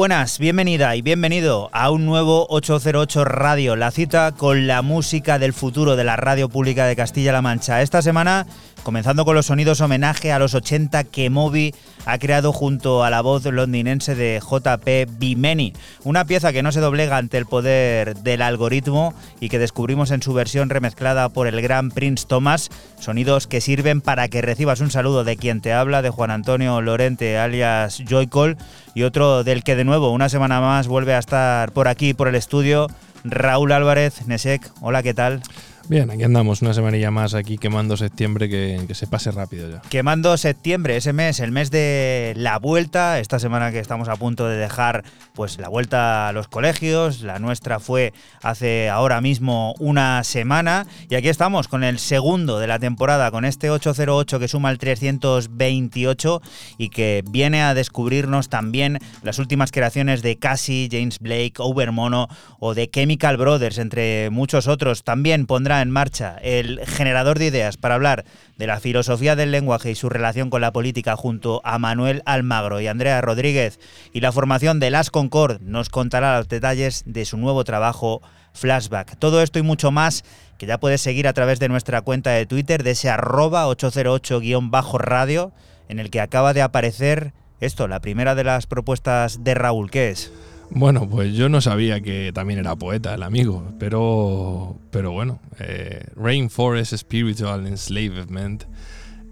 Buenas, bienvenida y bienvenido a un nuevo 808 Radio, la cita con la música del futuro de la radio pública de Castilla-La Mancha. Esta semana, comenzando con los sonidos homenaje a los 80 que Moby ha creado junto a la voz londinense de JP Bimeni, una pieza que no se doblega ante el poder del algoritmo y que descubrimos en su versión remezclada por el gran Prince Thomas, sonidos que sirven para que recibas un saludo de quien te habla, de Juan Antonio Lorente alias Joycol, y otro del que de nuevo una semana más vuelve a estar por aquí, por el estudio, Raúl Álvarez, Nesek. Hola, ¿qué tal? Bien, aquí andamos una semanilla más aquí quemando septiembre que, que, se pase rápido ya. Quemando septiembre, ese mes, el mes de la vuelta, esta semana que estamos a punto de dejar pues la vuelta a los colegios, la nuestra fue hace ahora mismo una semana y aquí estamos con el segundo de la temporada, con este 808 que suma el 328 y que viene a descubrirnos también las últimas creaciones de Cassie, James Blake, Overmono o de Chemical Brothers, entre muchos otros. También pondrá en marcha el generador de ideas para hablar de la filosofía del lenguaje y su relación con la política junto a Manuel Almagro y Andrea Rodríguez y la formación de Las Concord nos contará los detalles de su nuevo trabajo Flashback. Todo esto y mucho más que ya puedes seguir a través de nuestra cuenta de Twitter de ese arroba 808-radio en el que acaba de aparecer esto, la primera de las propuestas de Raúl. ¿Qué es? Bueno, pues yo no sabía que también era poeta el amigo, pero, pero bueno, eh, Rainforest Spiritual Enslavement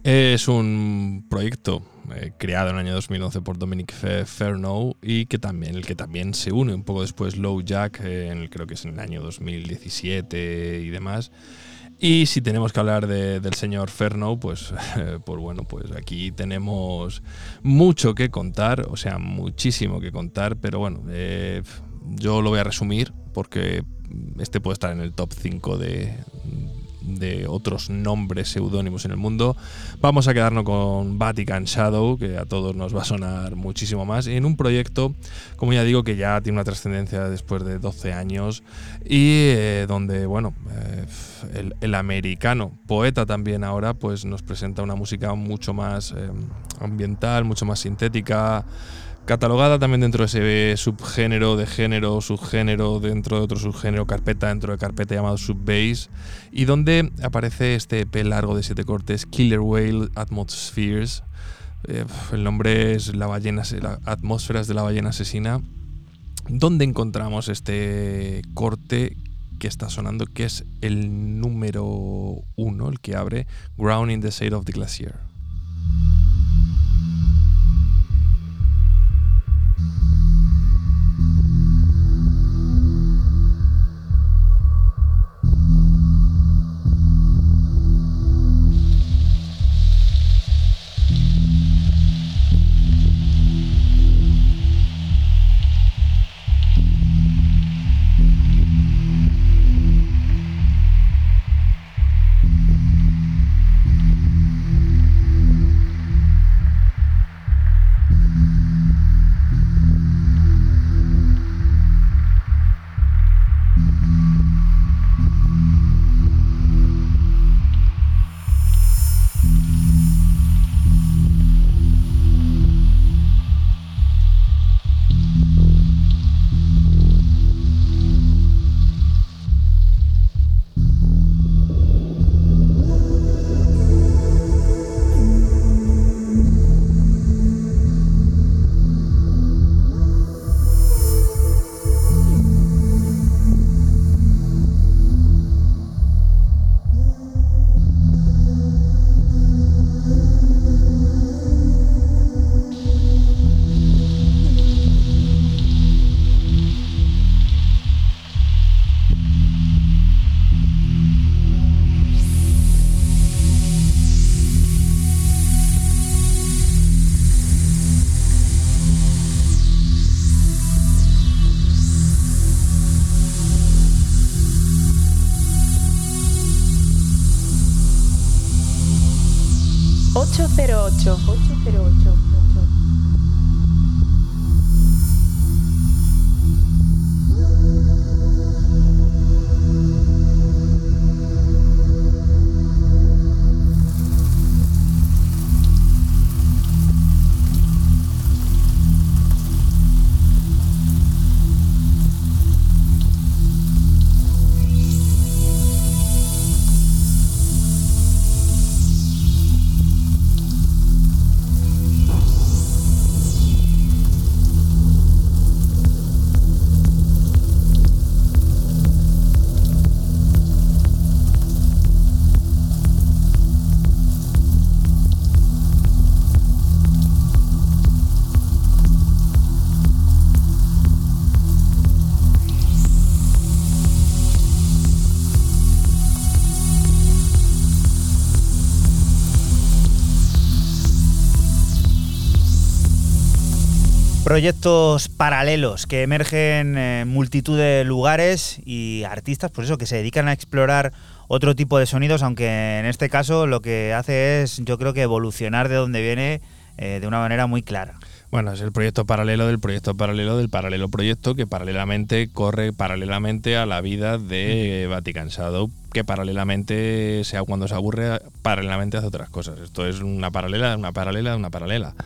es un proyecto eh, creado en el año 2011 por Dominic Fernow y que también, el que también se une un poco después Low Jack, eh, en creo que es en el año 2017 y demás. Y si tenemos que hablar del señor Ferno, pues, pues bueno, pues aquí tenemos mucho que contar, o sea, muchísimo que contar, pero bueno, eh, yo lo voy a resumir porque este puede estar en el top 5 de, de otros nombres seudónimos en el mundo. Vamos a quedarnos con Vatican Shadow, que a todos nos va a sonar muchísimo más, en un proyecto, como ya digo, que ya tiene una trascendencia después de 12 años y eh, donde, bueno, eh, el, americano, poeta también ahora, pues nos presenta una música mucho más eh, ambiental, mucho más sintética catalogada también dentro de ese subgénero de género, subgénero dentro de otro subgénero, carpeta dentro de carpeta llamado Subbase, y donde aparece este EP largo de siete cortes, Killer Whale Atmospheres. Eh, el nombre es la ballena, la atmósferas de la ballena asesina, donde encontramos este corte que está sonando, que es el número uno, el que abre Ground in the Shade of the Glacier. Proyectos paralelos que emergen en multitud de lugares y artistas, pues eso, que se dedican a explorar otro tipo de sonidos, aunque en este caso lo que hace es, yo creo que evolucionar de donde viene eh, de una manera muy clara. Bueno, es el proyecto paralelo del proyecto paralelo del paralelo proyecto que paralelamente corre paralelamente a la vida de Vatican Shadow, que paralelamente, sea cuando se aburre, paralelamente hace otras cosas. Esto es una paralela, una paralela, una paralela.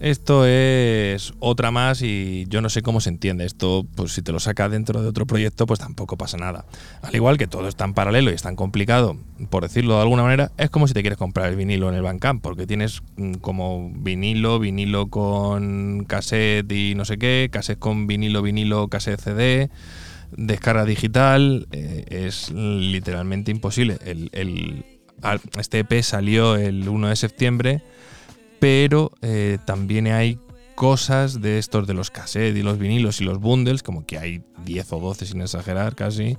Esto es otra más y yo no sé cómo se entiende. Esto, pues si te lo saca dentro de otro proyecto, pues tampoco pasa nada. Al igual que todo es tan paralelo y es tan complicado, por decirlo de alguna manera, es como si te quieres comprar el vinilo en el Bandcamp, porque tienes mm, como vinilo, vinilo con cassette y no sé qué, cassette con vinilo, vinilo, cassette CD, descarga digital. eh, es literalmente imposible. El, este EP salió el 1 de septiembre pero eh, también hay cosas de estos de los cassettes y los vinilos y los bundles, como que hay 10 o 12 sin exagerar casi,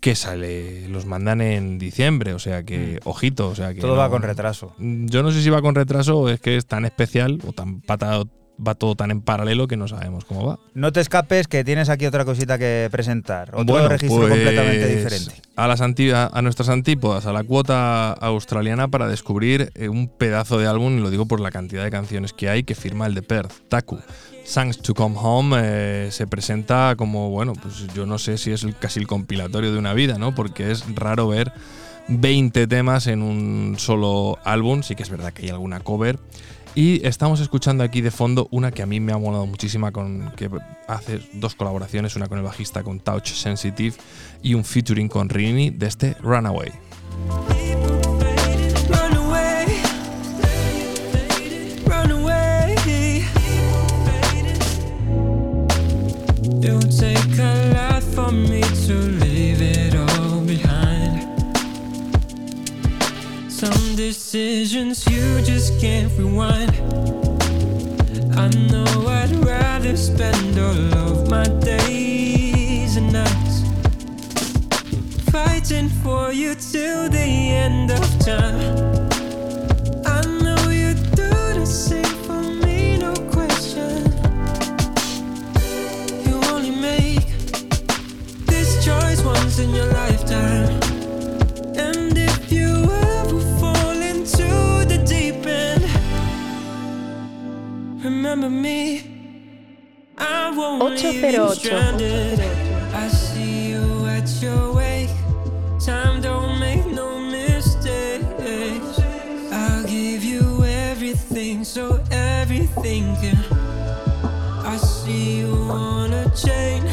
que sale, los mandan en diciembre, o sea que, ojito, o sea que... Todo no- va con retraso. Yo no sé si va con retraso o es que es tan especial o tan pata- va todo tan en paralelo que no sabemos cómo va. No te escapes que tienes aquí otra cosita que presentar. Otro Bueno, registro pues, completamente diferente. A, las a nuestras antípodas, a la cuota australiana para descubrir eh, un pedazo de álbum, y lo digo por la cantidad de canciones que hay, que firma el de Perth, Taku. Songs to Come Home eh, se presenta como, bueno, pues yo no sé si es el- casi el compilatorio de una vida, ¿no? Porque es raro ver 20 temas en un solo álbum, sí que es verdad que hay alguna cover. Y estamos escuchando aquí de fondo una que a mí me ha molado muchísima, con, que hace dos colaboraciones, una con el bajista con Touch Sensitive y un featuring con Rini de este Runaway. Decisions you just can't rewind. I know I'd rather spend all of my days and nights fighting for you till the end of time. I know you do the same for me, no question. You only make this choice once in your lifetime. remember me? I won't leave I see you at your wake. Time don't make no mistakes. I'll give you everything so everything can. I see you on a chain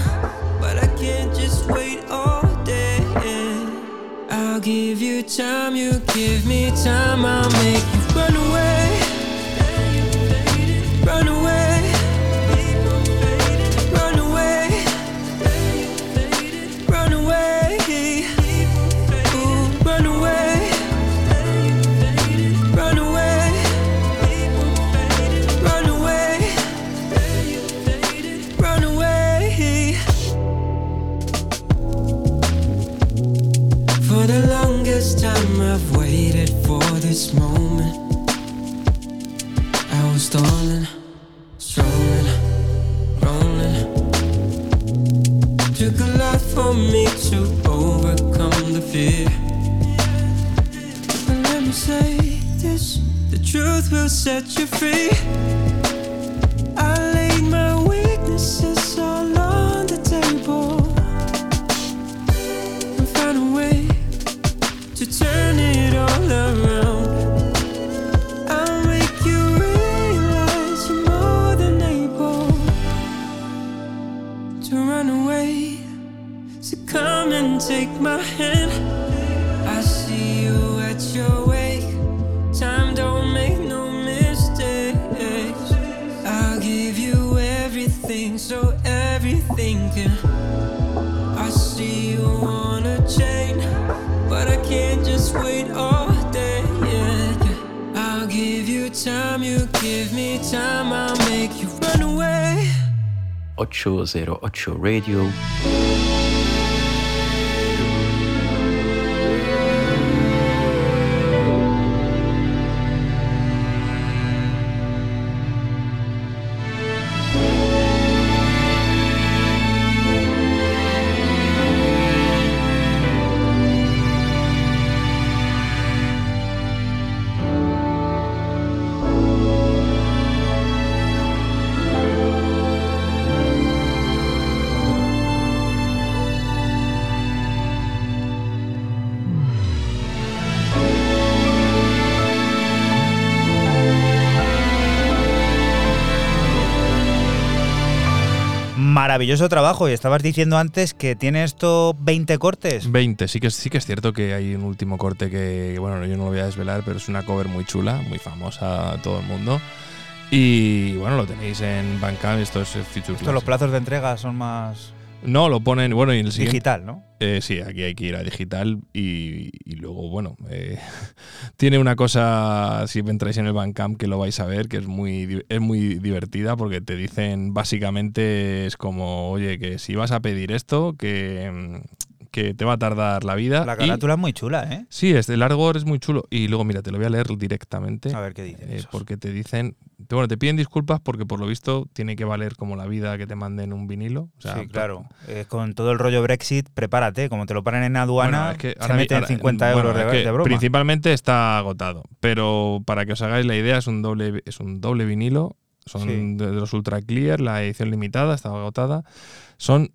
But I can't just wait all day. I'll give you time, you give me time I'll make you run away. This moment. I was stalling, strolling, rolling. Took a lot for me to overcome the fear. But let me say this the truth will set you free. I laid my weaknesses all on the table and found a way to turn it all around. Take my hand. I see you at your wake. Time don't make no mistakes. I'll give you everything, so everything can. I see you on a chain, but I can't just wait all day. Yeah. I'll give you time, you give me time, I'll make you run away. 808 Radio. Maravilloso trabajo. Y estabas diciendo antes que tiene esto 20 cortes. 20, sí que, es- sí que es cierto que hay un último corte que, bueno, yo no lo voy a desvelar, pero es una cover muy chula, muy famosa a todo el mundo. Y bueno, lo tenéis en Bandcamp, esto es Future Esto, los plazos de entrega son más No, lo ponen, bueno, y el siguiente, digital, ¿no? Eh, sí, aquí hay que ir a digital y, y luego, bueno, eh, tiene una cosa, si entráis en el Bandcamp, que lo vais a ver, que es muy, es muy divertida porque te dicen, básicamente, es como, oye, que si vas a pedir esto, que, mm, que te va a tardar la vida. La y- carátula es muy chula, ¿eh? sí, es de largo, es muy chulo. Y luego, mira, te lo voy a leer directamente. A ver qué dicen. eh, porque te dicen, bueno, te piden disculpas porque por lo visto tiene que valer como la vida que te manden un vinilo. O sea, sí, claro. Eh, con todo el rollo Brexit, prepárate. Como te lo paran en aduana, Bueno, es que se meten ahora- 50 bueno, euros es de, que de broma. Principalmente está agotado. Pero para que os hagáis la idea, es un doble, es un doble vinilo. Son Sí. de, los Ultra Clear, la edición limitada, estaba agotada. Son.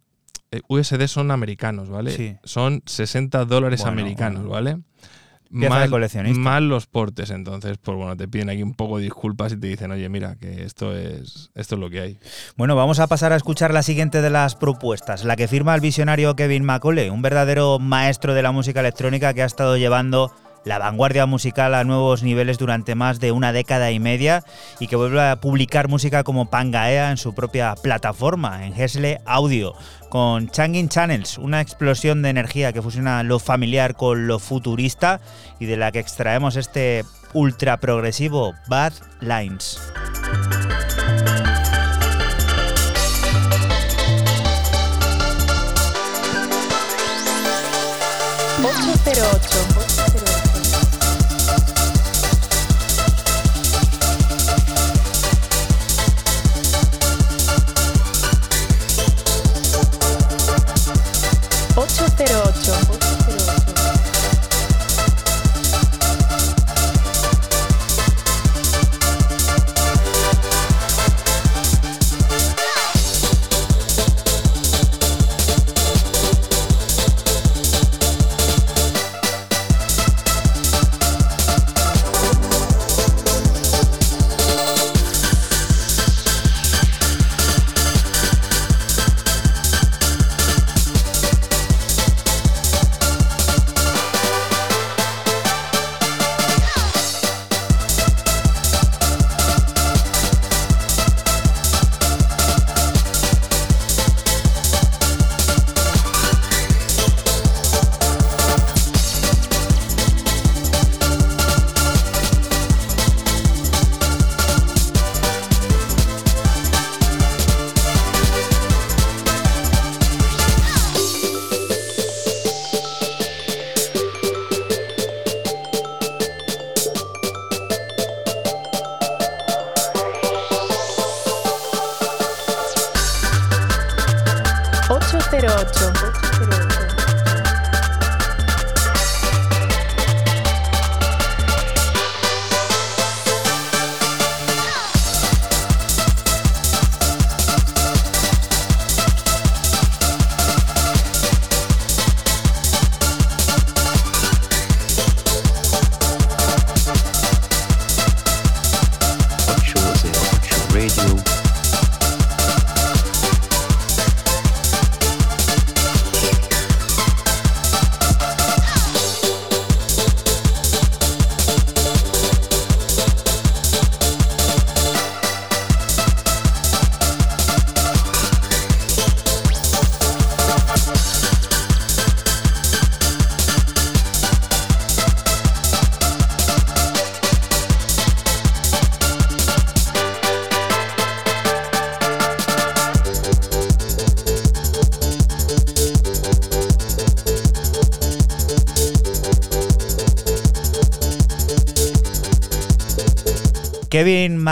Eh, USD son americanos, ¿vale? Sí. Son 60 dólares Bueno, americanos, bueno. ¿vale? Más los portes, entonces, pues bueno, te piden aquí un poco de disculpas y te dicen, oye, mira, que esto es, esto es lo que hay. Bueno, vamos a pasar a escuchar la siguiente de las propuestas, la que firma el visionario Kevin Macaulay, un verdadero maestro de la música electrónica que ha estado llevando la vanguardia musical a nuevos niveles durante más de una década y media y que vuelve a publicar música como Pangaea en su propia plataforma, en Hesle Audio, con Changin Channels, una explosión de energía que fusiona lo familiar con lo futurista y de la que extraemos este ultra progresivo Bad Lines.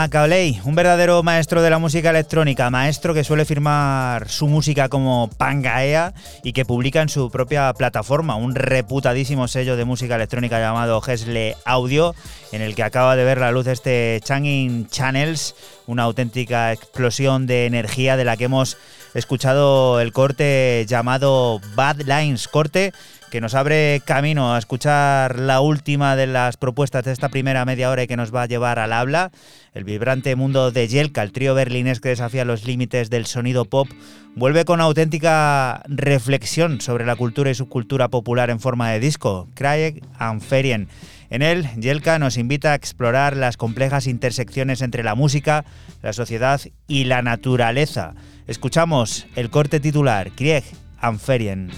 Macaulay, un verdadero maestro de la música electrónica, maestro que suele firmar su música como Pangaea y que publica en su propia plataforma un reputadísimo sello de música electrónica llamado Hesle Audio, en el que acaba de ver la luz este Changing Channels, una auténtica explosión de energía de la que hemos escuchado el corte llamado Bad Lines, corte que nos abre camino a escuchar la última de las propuestas de esta primera media hora y que nos va a llevar al habla, el vibrante mundo de Yelka, el trío berlinés que desafía los límites del sonido pop, vuelve con auténtica reflexión sobre la cultura y subcultura popular en forma de disco, Craig and Ferien. En él, Yelka nos invita a explorar las complejas intersecciones entre la música, la sociedad y la naturaleza. Escuchamos el corte titular, Krieg Ferien.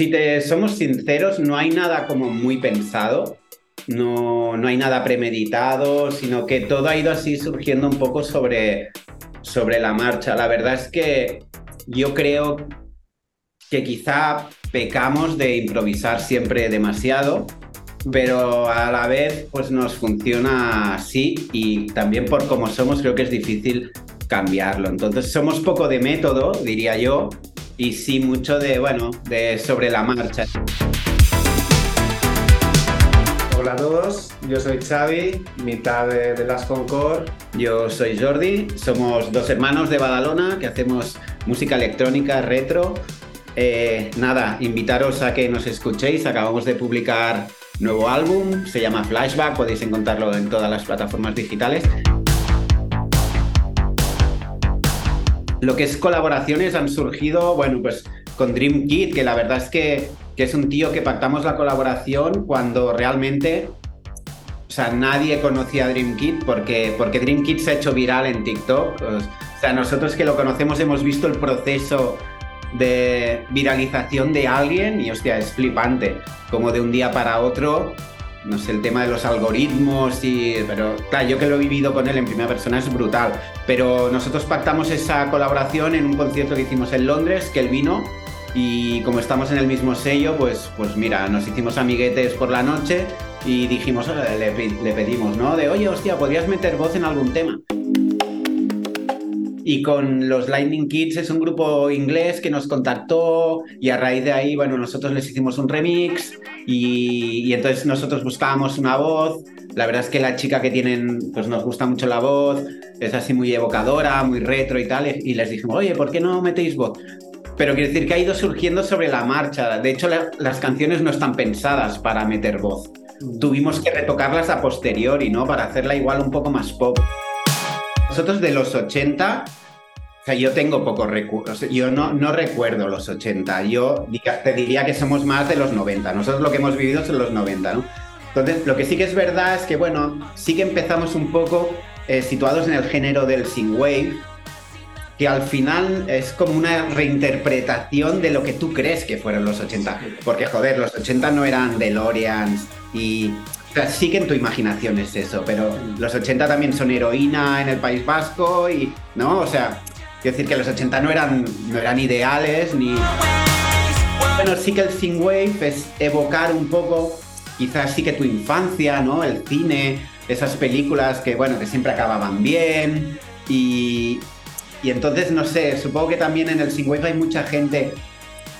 Si te somos sinceros, no hay nada como muy pensado, no, no hay nada premeditado, sino que todo ha ido así surgiendo un poco sobre, sobre la marcha. La verdad es que yo creo que quizá pecamos de improvisar siempre demasiado, pero a la vez pues nos funciona así y también por cómo somos creo que es difícil cambiarlo. Entonces somos poco de método, diría yo, y sí mucho de, bueno, de sobre la marcha. Hola a todos, yo soy Xavi, mitad de, Las Concord. Yo soy Jordi, somos dos hermanos de Badalona que hacemos música electrónica retro. Eh, nada, invitaros a que nos escuchéis, acabamos de publicar nuevo álbum, se llama Flashback, podéis encontrarlo en todas las plataformas digitales. Lo que es colaboraciones han surgido, bueno, pues con Dream Kid, que la verdad es que, es un tío que pactamos la colaboración cuando realmente O sea, nadie conocía a porque, porque se ha hecho viral en TikTok. O sea, nosotros que lo conocemos hemos visto el proceso de viralización de alguien y hostia, es flipante. Como de un día para otro, no sé, el tema de los algoritmos y... Pero claro, yo que lo he vivido con él en primera persona es brutal. Pero nosotros pactamos esa colaboración en un concierto que hicimos en Londres, que él vino y como estamos en el mismo sello, pues, pues mira, nos hicimos amiguetes por la noche y dijimos, le, le pedimos, ¿no? De, oye, hostia, ¿podrías meter voz en algún tema? Y con los Lightning Kids es un grupo inglés que nos contactó y a raíz de ahí, bueno, nosotros les hicimos un remix y, y entonces nosotros buscábamos una voz. La verdad es que la chica que tienen, pues nos gusta mucho la voz, es así muy evocadora, muy retro y tal, y les dijimos, oye, ¿por qué no metéis voz? Pero quiere decir que ha ido surgiendo sobre la marcha. De hecho, la, las canciones no están pensadas para meter voz. Tuvimos que retocarlas a posteriori, ¿no? Para hacerla igual un poco más pop. Nosotros de los 80, o sea, yo tengo pocos recuerdos, yo no, recuerdo los 80, yo te diría que somos más de los 90, nosotros lo que hemos vivido son los 90, ¿no? Entonces, lo que sí que es verdad es que, bueno, sí que empezamos un poco eh, situados en el género del synthwave, que al final es como una reinterpretación de lo que tú crees que fueron los 80. Porque, joder, los 80 no eran DeLoreans y... O sea, sí que en tu imaginación es eso, pero los 80 también son heroína en el País Vasco y, ¿no? O sea, quiero decir que los 80 no eran, no eran ideales ni... Bueno, sí que el synthwave es evocar un poco, quizás sí que tu infancia, ¿no? El cine, esas películas que, bueno, que siempre acababan bien y, y entonces, no sé, supongo que también en el synthwave hay mucha gente,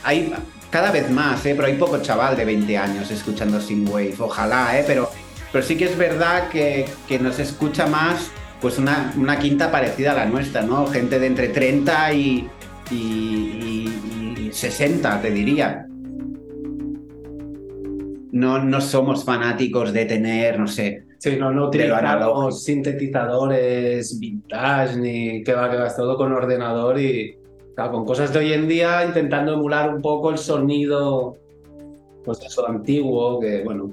hay cada vez más, ¿eh? pero hay poco chaval de 20 años escuchando synthwave, ojalá, ¿eh? pero, pero sí que es verdad que, que nos escucha más pues una, una, quinta parecida a la nuestra, ¿no? Gente de entre 30 y, y, y, y 60, te diría. No, no somos fanáticos de tener, no sé, Sí, no, no utilizamos sintetizadores vintage ni que va, que va, todo con ordenador y con cosas de hoy en día intentando emular un poco el sonido, pues eso antiguo, que bueno.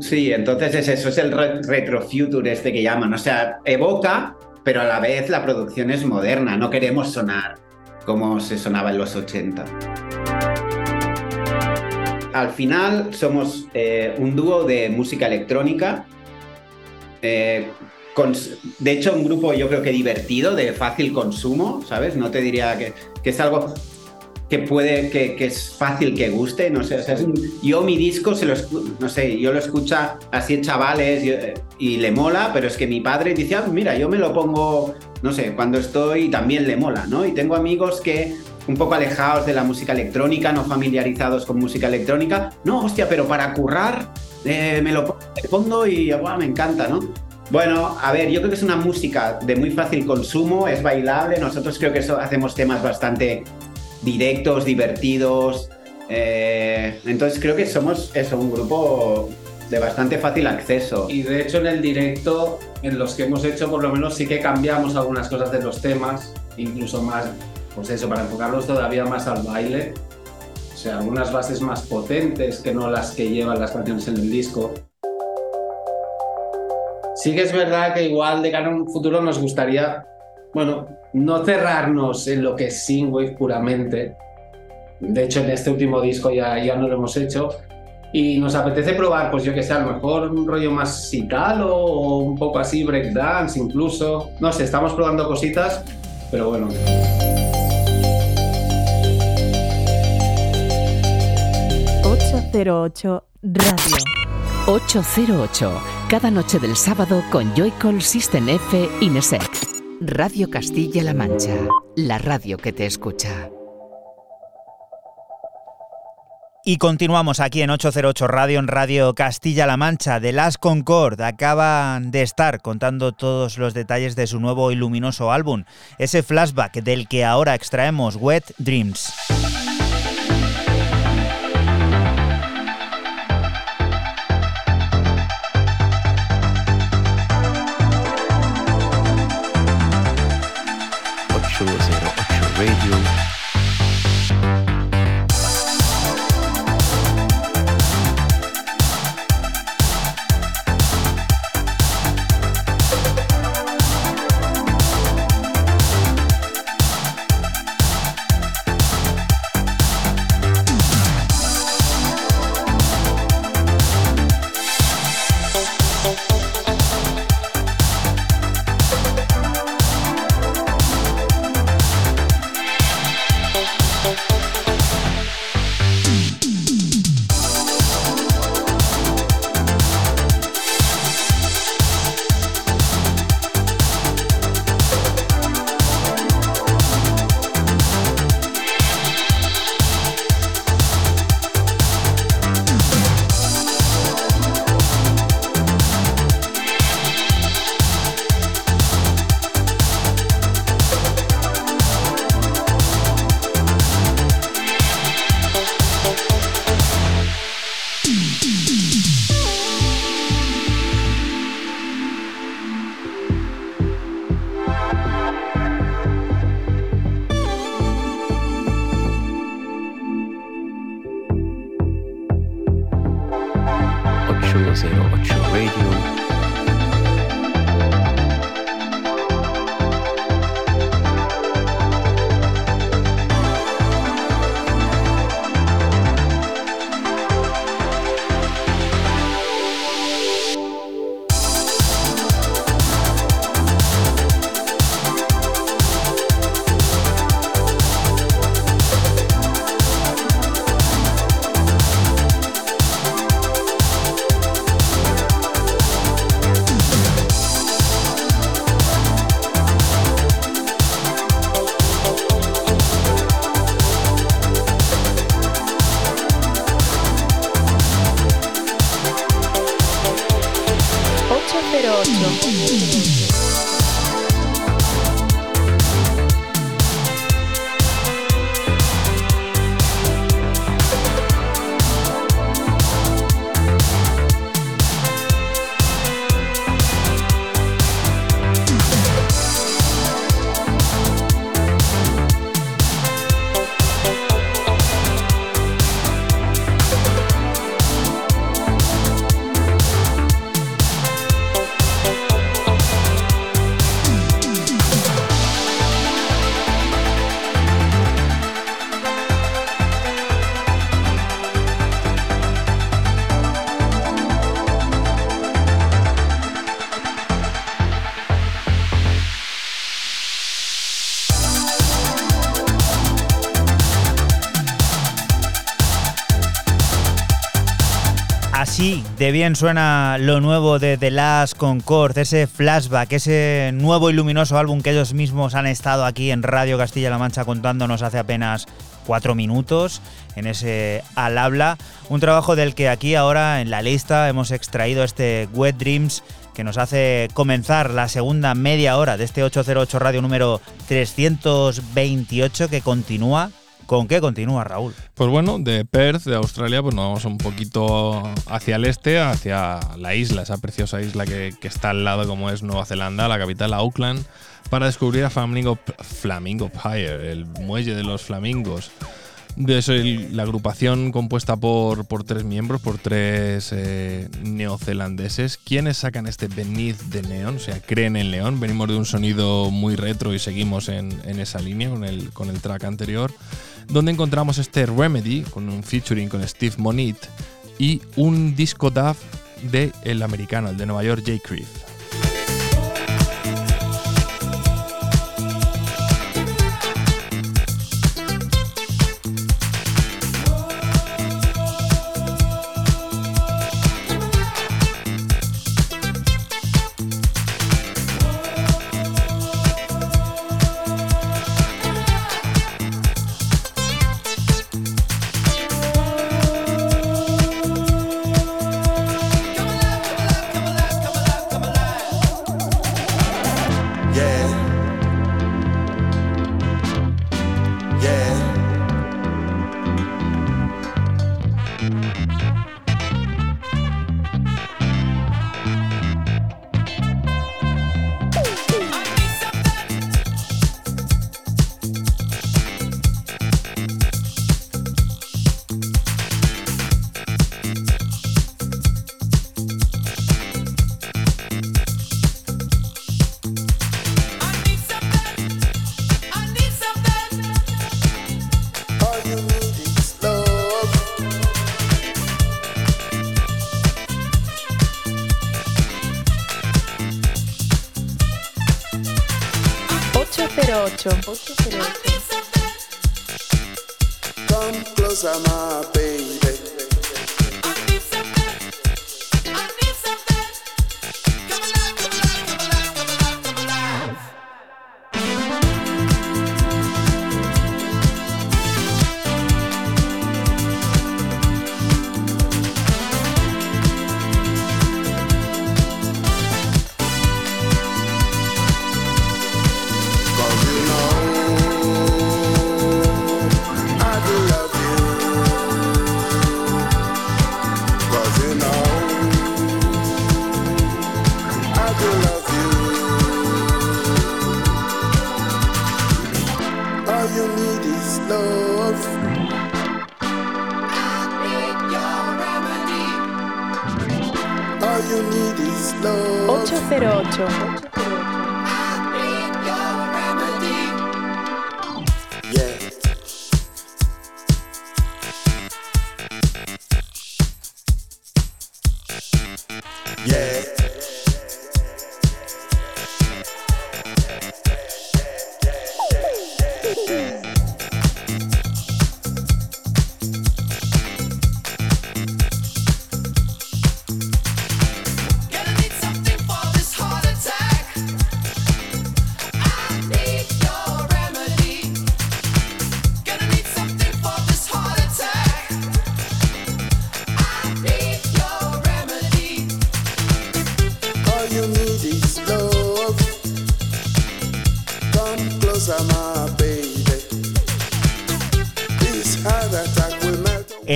Sí, entonces es eso, es el re retrofuture este que llaman, o sea, evoca, pero a la vez la producción es moderna, no queremos sonar como se sonaba en los 80 al final somos eh, un dúo de música electrónica eh, de hecho, un grupo yo creo que divertido, de fácil consumo, ¿sabes? No te diría que, que es algo que puede, que, que, es fácil que guste, no sé, o sea, un, yo mi disco se lo, no sé, yo lo escucha así chavales y, le mola, pero es que mi padre dice, ah, mira, yo me lo pongo, no sé, cuando estoy también le mola, ¿no? Y tengo amigos que un poco alejados de la música electrónica, no familiarizados con música electrónica, no, hostia, pero para currar eh, me lo pongo y wow, me encanta, ¿no? Bueno, a ver, yo creo que es una música de muy fácil consumo, es bailable, nosotros creo que eso, hacemos temas bastante directos, divertidos, eh, entonces creo que somos eso, un grupo de bastante fácil acceso. Y de hecho en el directo, en los que hemos hecho, por lo menos sí que cambiamos algunas cosas de los temas, incluso más, pues eso, para enfocarlos todavía más al baile. O sea, algunas bases más potentes que no las que llevan las canciones en el disco. Sí que es verdad que igual de cara a un futuro nos gustaría, bueno, no cerrarnos en lo que es synthwave puramente. De hecho, en este último disco ya, ya no lo hemos hecho. Y nos apetece probar, pues yo que sé, a lo mejor un rollo más citalo o un poco así, breakdance incluso. No sé, estamos probando cositas, pero bueno. 808 Radio. 808, cada noche del sábado con Joycall System F Inesec. Radio Castilla-La Mancha, la radio que te escucha. Y continuamos aquí en 808 Radio, en Radio Castilla-La Mancha, de Las Concord. Acaban de estar contando todos los detalles de su nuevo y luminoso álbum, ese flashback del que ahora extraemos Wet Dreams. De bien suena lo nuevo de The Last Concord, ese flashback, ese nuevo y luminoso álbum que ellos mismos han estado aquí en Radio Castilla-La Mancha contándonos hace apenas cuatro minutos en ese al habla. Un trabajo del que aquí ahora en la lista hemos extraído este Wet Dreams que nos hace comenzar la segunda media hora de este 808 Radio número 328 que continúa ¿Con qué continúa Raúl? Pues bueno, de Perth, de Australia, pues nos vamos un poquito hacia el este, hacia la isla, esa preciosa isla que, está al lado como es Nueva Zelanda, la capital Auckland, para descubrir a Flamingo, Flamingo Pyre, el muelle de los flamingos. De la agrupación compuesta por, por, tres miembros, por tres eh, neozelandeses, quienes sacan este Beneath de Neon, o sea, creen en León. Venimos de un sonido muy retro y seguimos en, en esa línea con el, con el track anterior donde encontramos este Remedy con un featuring con Steve Monit y un disco DAF de el americano, el de Nueva York, Jay.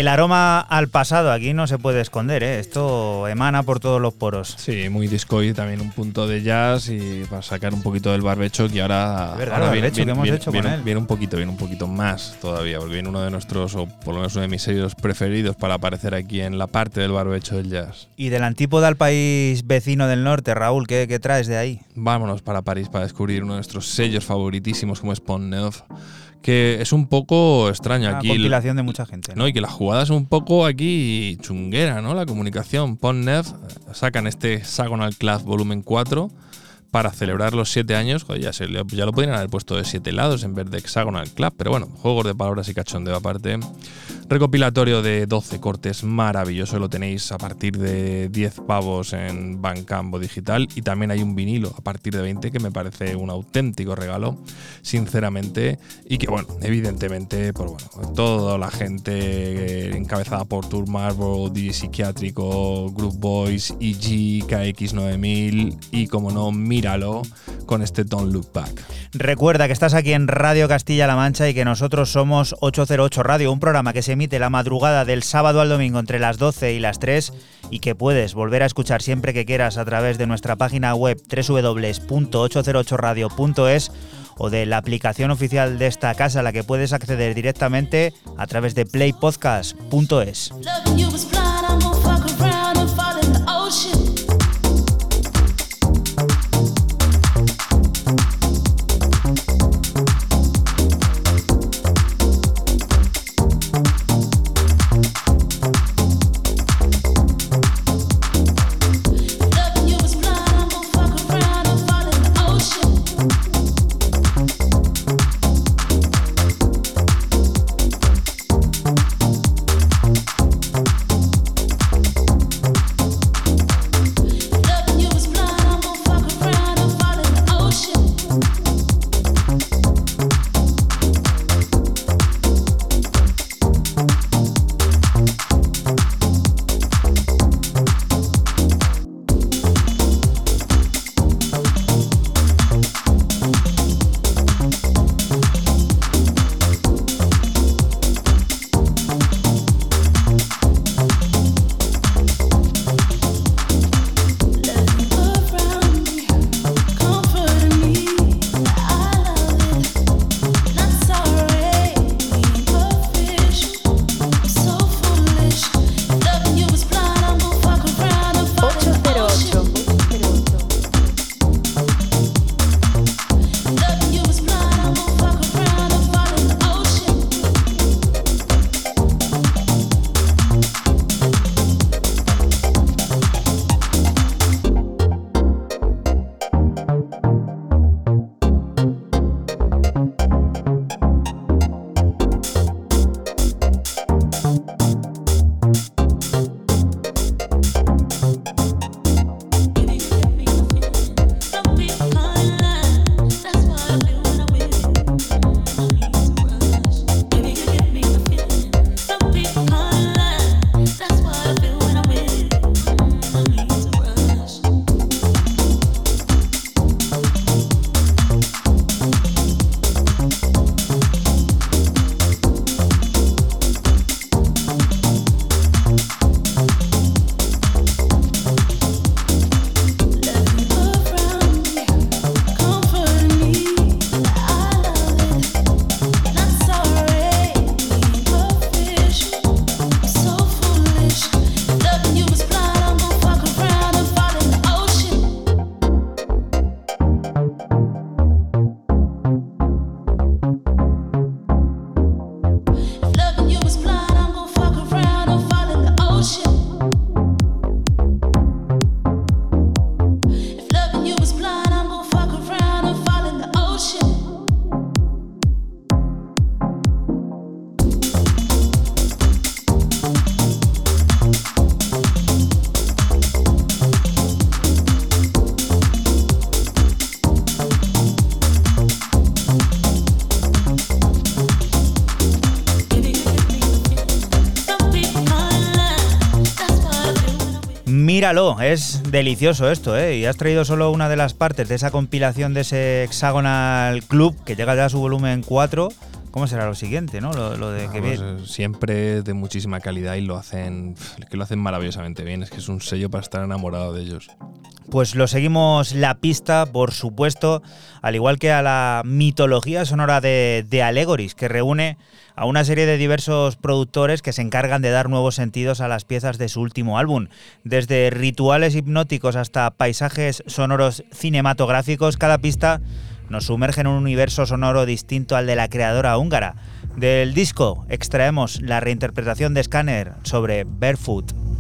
El aroma al pasado aquí no se puede esconder, ¿eh? esto emana por todos los poros. Sí, muy disco y también un punto de jazz y para sacar un poquito del barbecho que ahora, Es verdad, ahora viene, barbecho que hemos viene- hecho viene- con él. viene un poquito, viene un poquito más todavía, porque viene uno de nuestros, o por lo menos uno de mis sellos preferidos para aparecer aquí en la parte del barbecho del jazz. Y del antípoda al país vecino del norte, Raúl, ¿qué, qué traes de ahí? Vámonos para París para descubrir uno de nuestros sellos favoritísimos como es Pont Neuf, que es un poco extraño Una aquí. compilación de mucha gente. ¿no? ¿no? Y que la jugada es un poco aquí chunguera, ¿no? La comunicación. Ponnef sacan este Sagonal Club Volumen 4 para celebrar los 7 años. Ya, se ya lo podrían haber puesto de 7 lados en vez de Hexagonal Club, pero bueno, juegos de palabras y cachondeo aparte. Recopilatorio de 12 cortes maravilloso, lo tenéis a partir de 10 pavos en Bandcamp digital y también hay un vinilo a partir de 20 que me parece un auténtico regalo, sinceramente, y que bueno, evidentemente, pues bueno, toda la gente eh, encabezada por Tour Marble, DJ Psiquiátrico, Group Boys, EG, KX9000 y como no, míralo con este Don't Look Back. Recuerda que estás aquí en Radio Castilla-La Mancha y que nosotros somos 808 Radio, un programa que se emite la madrugada del sábado al domingo entre las 12 y las 3 y que puedes volver a escuchar siempre que quieras a través de nuestra página web www.808radio.es o de la aplicación oficial de esta casa a la que puedes acceder directamente a través de playpodcast.es. Míralo, es delicioso esto, ¿eh? Y has traído solo una de las partes de esa compilación de ese Hexagonal Club que llega ya a su volumen 4. ¿Cómo será lo siguiente, no? Lo, lo de que Vamos, bien. eh, siempre de muchísima calidad y lo hacen, que lo hacen maravillosamente bien. Es que es un sello para estar enamorado de ellos. Pues lo seguimos la pista, por supuesto, al igual que a la mitología sonora de, de Allegories, que reúne a una serie de diversos productores que se encargan de dar nuevos sentidos a las piezas de su último álbum. Desde rituales hipnóticos hasta paisajes sonoros cinematográficos, cada pista nos sumerge en un universo sonoro distinto al de la creadora húngara. Del disco extraemos la reinterpretación de Scanner sobre Barefoot.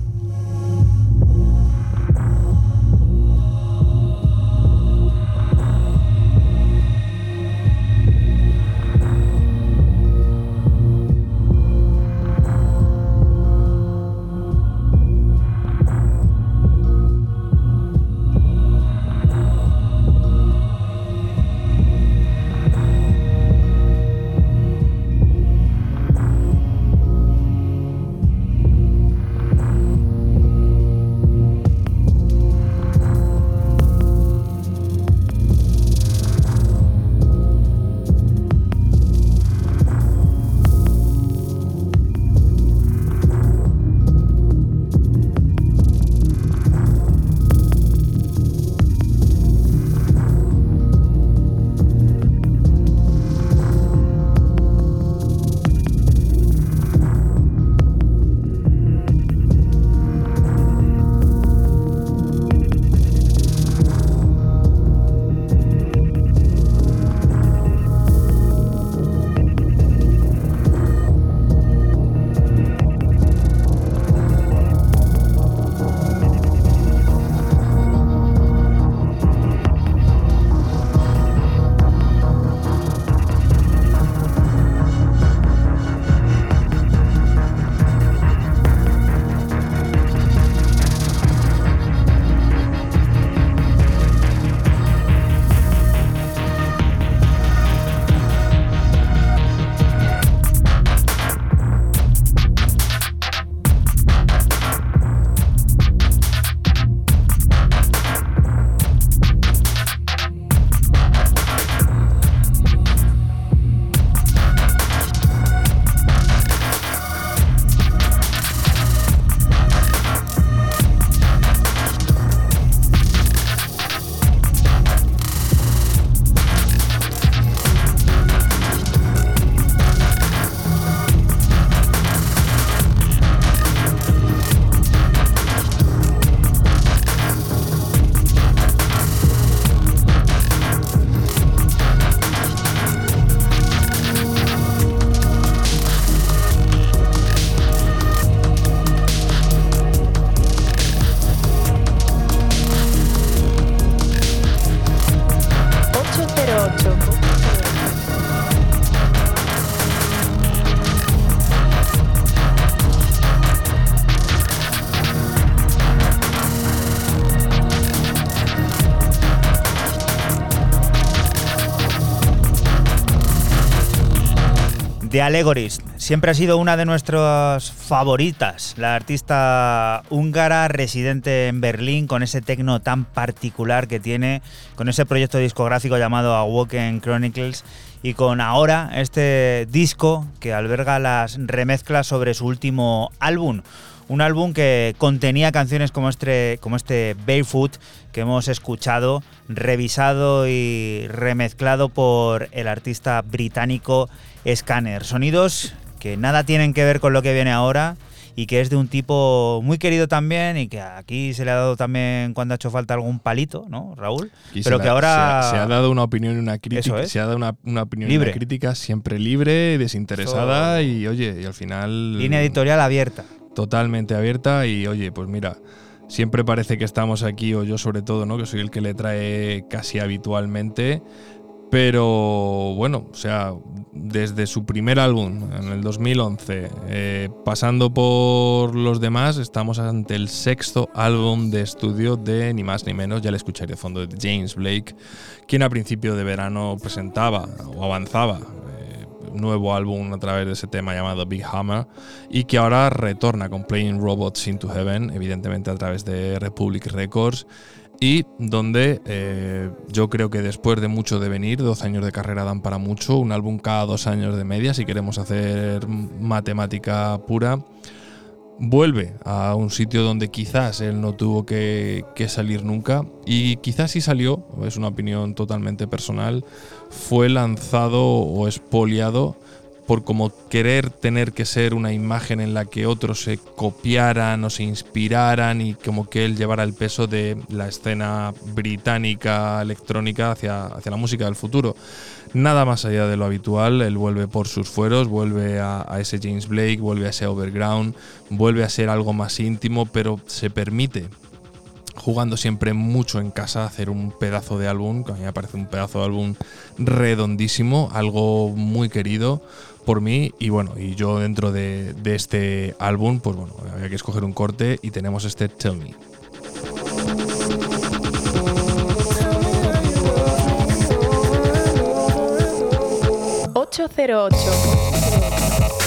The Allegories. Siempre ha sido una de nuestras favoritas, la artista húngara residente en Berlín con ese tecno tan particular que tiene, con ese proyecto discográfico llamado Awoken Chronicles y con ahora este disco que alberga las remezclas sobre su último álbum. Un álbum que contenía canciones como este, como este Barefoot que hemos escuchado, revisado y remezclado por el artista británico Scanner. Sonidos que nada tienen que ver con lo que viene ahora y que es de un tipo muy querido también y que aquí se le ha dado también cuando ha hecho falta algún palito, ¿no, Raúl? Pero que la- ahora... se ha, se ha dado una opinión y una crítica. es. Se ha dado una, una opinión Libre. y una crítica siempre libre, desinteresada Eso- y oye, y al final. Línea editorial abierta. Totalmente abierta y oye, pues mira, siempre parece que estamos aquí, o yo sobre todo, ¿no? Que soy el que le trae casi habitualmente. Pero bueno, o sea, desde su primer álbum, en el 2011, eh, pasando por los demás, estamos ante el sexto álbum de estudio de ni más ni menos, ya le escucharé de fondo, de James Blake, quien a principio de verano presentaba o avanzaba eh, nuevo álbum a través de ese tema llamado Big Hammer y que ahora retorna con Playing Robots into Heaven, evidentemente a través de Republic Records y donde eh, yo creo que después de mucho de venir, 12 años de carrera dan para mucho, un álbum cada dos años de media, si queremos hacer matemática pura, vuelve a un sitio donde quizás él no tuvo que, que salir nunca y quizás sí salió, es una opinión totalmente personal, fue lanzado o expoliado por como querer tener que ser una imagen en la que otros se copiaran o se inspiraran y como que él llevara el peso de la escena británica electrónica hacia, hacia la música del futuro. Nada más allá de lo habitual, él vuelve por sus fueros, vuelve a, a ese James Blake, vuelve a ese Overground, vuelve a ser algo más íntimo, pero se permite jugando siempre mucho en casa, hacer un pedazo de álbum, que a mí me parece un pedazo de álbum redondísimo, algo muy querido por mí y bueno, y yo dentro de, este álbum, pues bueno, había que escoger un corte y tenemos este Tell Me. 808.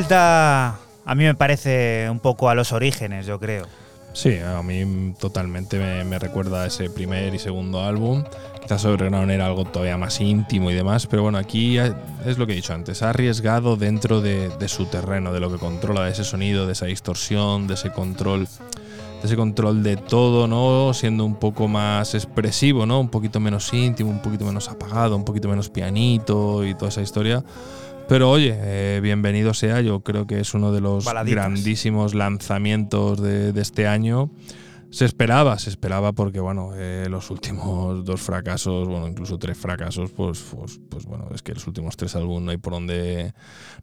Vuelta, a mí me parece un poco a los orígenes, yo creo. Sí, a mí totalmente me, me recuerda a ese primer y segundo álbum. Quizás Overground era algo todavía más íntimo y demás, pero bueno, aquí es lo que he dicho antes, ha arriesgado dentro de, de su terreno, de lo que controla, de ese sonido, de esa distorsión, de ese control, ese control de todo, ¿no? Siendo un poco más expresivo, ¿no? Un poquito menos íntimo, un poquito menos apagado, un poquito menos pianito y toda esa historia. Pero oye, eh, bienvenido sea, yo creo que es uno de los Baladitas. grandísimos lanzamientos de, de este año. Se esperaba, se esperaba porque, bueno, eh, los últimos dos fracasos, bueno, incluso tres fracasos, pues, pues, pues, bueno, es que los últimos tres álbumes no hay por dónde,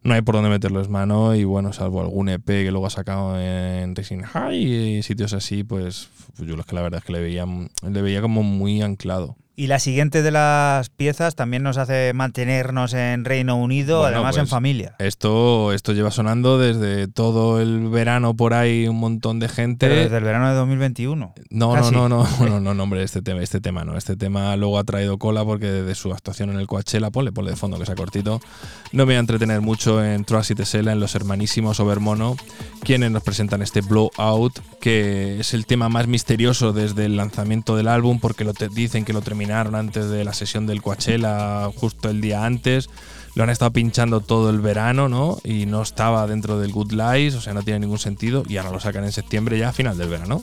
no hay por dónde meterles mano y, bueno, salvo algún EP que luego ha sacado en Racing High y sitios así, pues, yo es que la verdad es que le veía, le veía como muy anclado. Y la siguiente de las piezas también nos hace mantenernos en Reino Unido, Bueno, además en pues, familia. Esto, esto lleva sonando desde todo el verano por ahí un montón de gente. Pero desde el verano de 2021. No, Casi. no, no, no, no, no, no, hombre, este tema, este tema no. Este tema luego ha traído cola porque desde su actuación en el Coachella, ponle, ponle de fondo que sea cortito. No me voy a entretener mucho en Trust y Tesela, en los hermanísimos Overmono, quienes nos presentan este Blowout, que es el tema más misterioso desde el lanzamiento del álbum, porque lo te- dicen que lo terminaron antes de la sesión del Coachella, justo el día antes. Lo han estado pinchando todo el verano, ¿no? Y no estaba dentro del Good Lies, o sea, no tiene ningún sentido. Y ahora lo sacan en septiembre ya, a final del verano.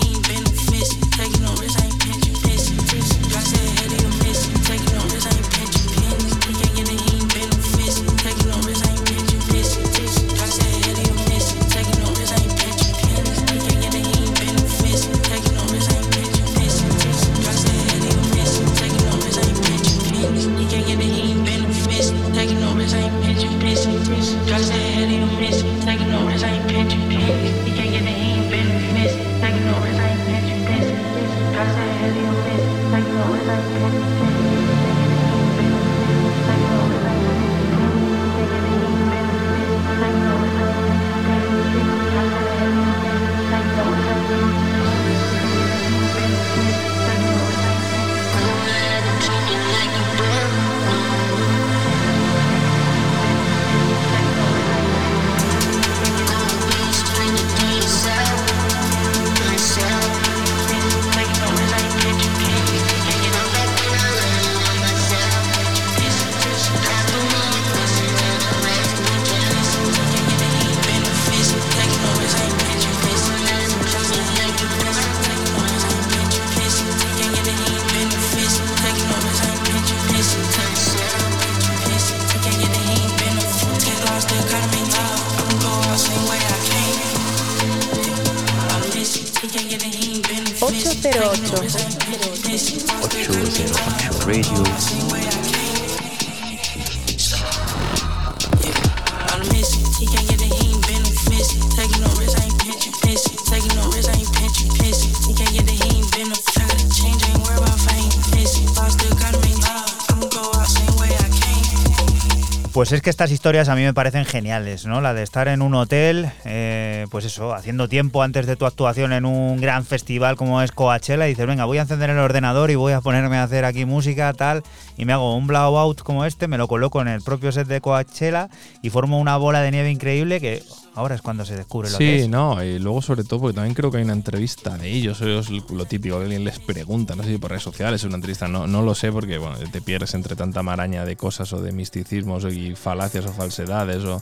historias a mí me parecen geniales, ¿no? La de estar en un hotel, eh, pues eso, haciendo tiempo antes de tu actuación en un gran festival como es Coachella y dices, venga, voy a encender el ordenador y voy a ponerme a hacer aquí música, tal, y me hago un blowout como este, me lo coloco en el propio set de Coachella y formo una bola de nieve increíble que ahora es cuando se descubre lo que Sí, es. no, y luego sobre todo porque también creo que hay una entrevista de ellos, ellos lo típico, que alguien les pregunta, no sé si por redes sociales, una entrevista, no, no lo sé porque bueno, te pierdes entre tanta maraña de cosas o de misticismos y falacias o falsedades o,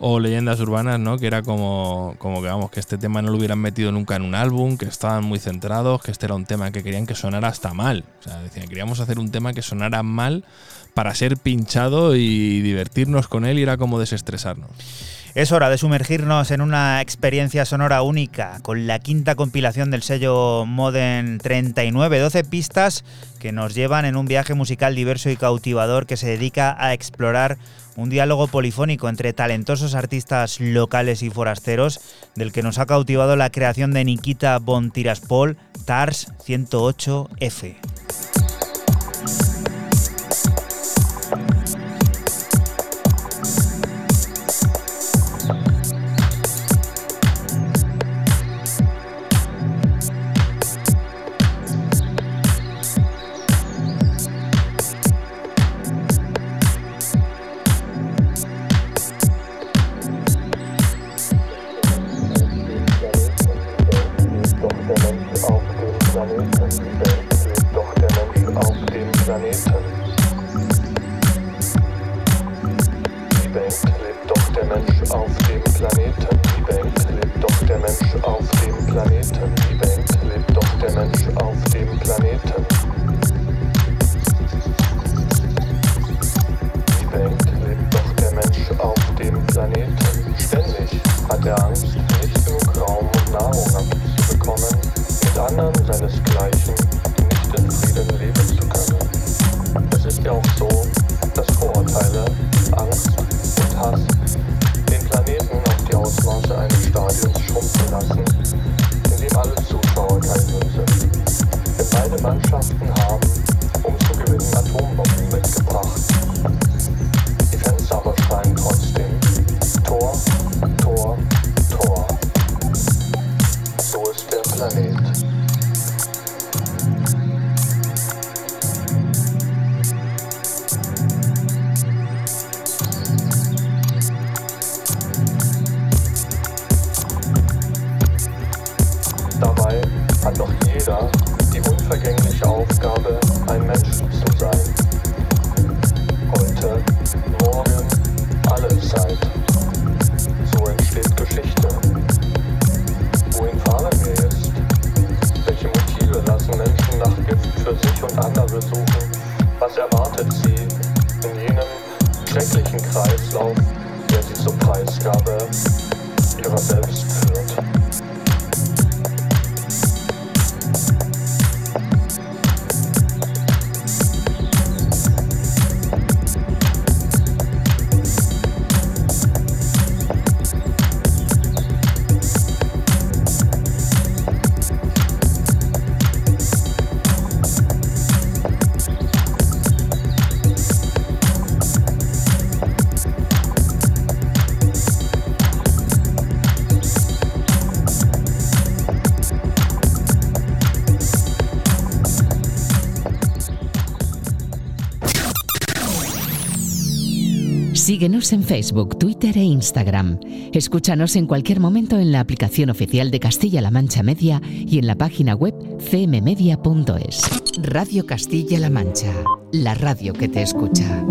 o leyendas urbanas, ¿no? Que era como, como que vamos, que este tema no lo hubieran metido nunca en un álbum, que estaban muy centrados, que este era un tema que querían que sonara hasta mal. O sea, decían, queríamos hacer un tema que sonara mal para ser pinchado y divertirnos con él y era como desestresarnos. Es hora de sumergirnos en una experiencia sonora única con la quinta compilación del sello Modern 39, 12 pistas que nos llevan en un viaje musical diverso y cautivador que se dedica a explorar un diálogo polifónico entre talentosos artistas locales y forasteros, del que nos ha cautivado la creación de Nikita Von Tiraspol, TARS 108F. Síguenos en Facebook, Twitter e Instagram. Escúchanos en cualquier momento en la aplicación oficial de Castilla-La Mancha Media y en la página web cmmedia.es. Radio Castilla-La Mancha, la radio que te escucha.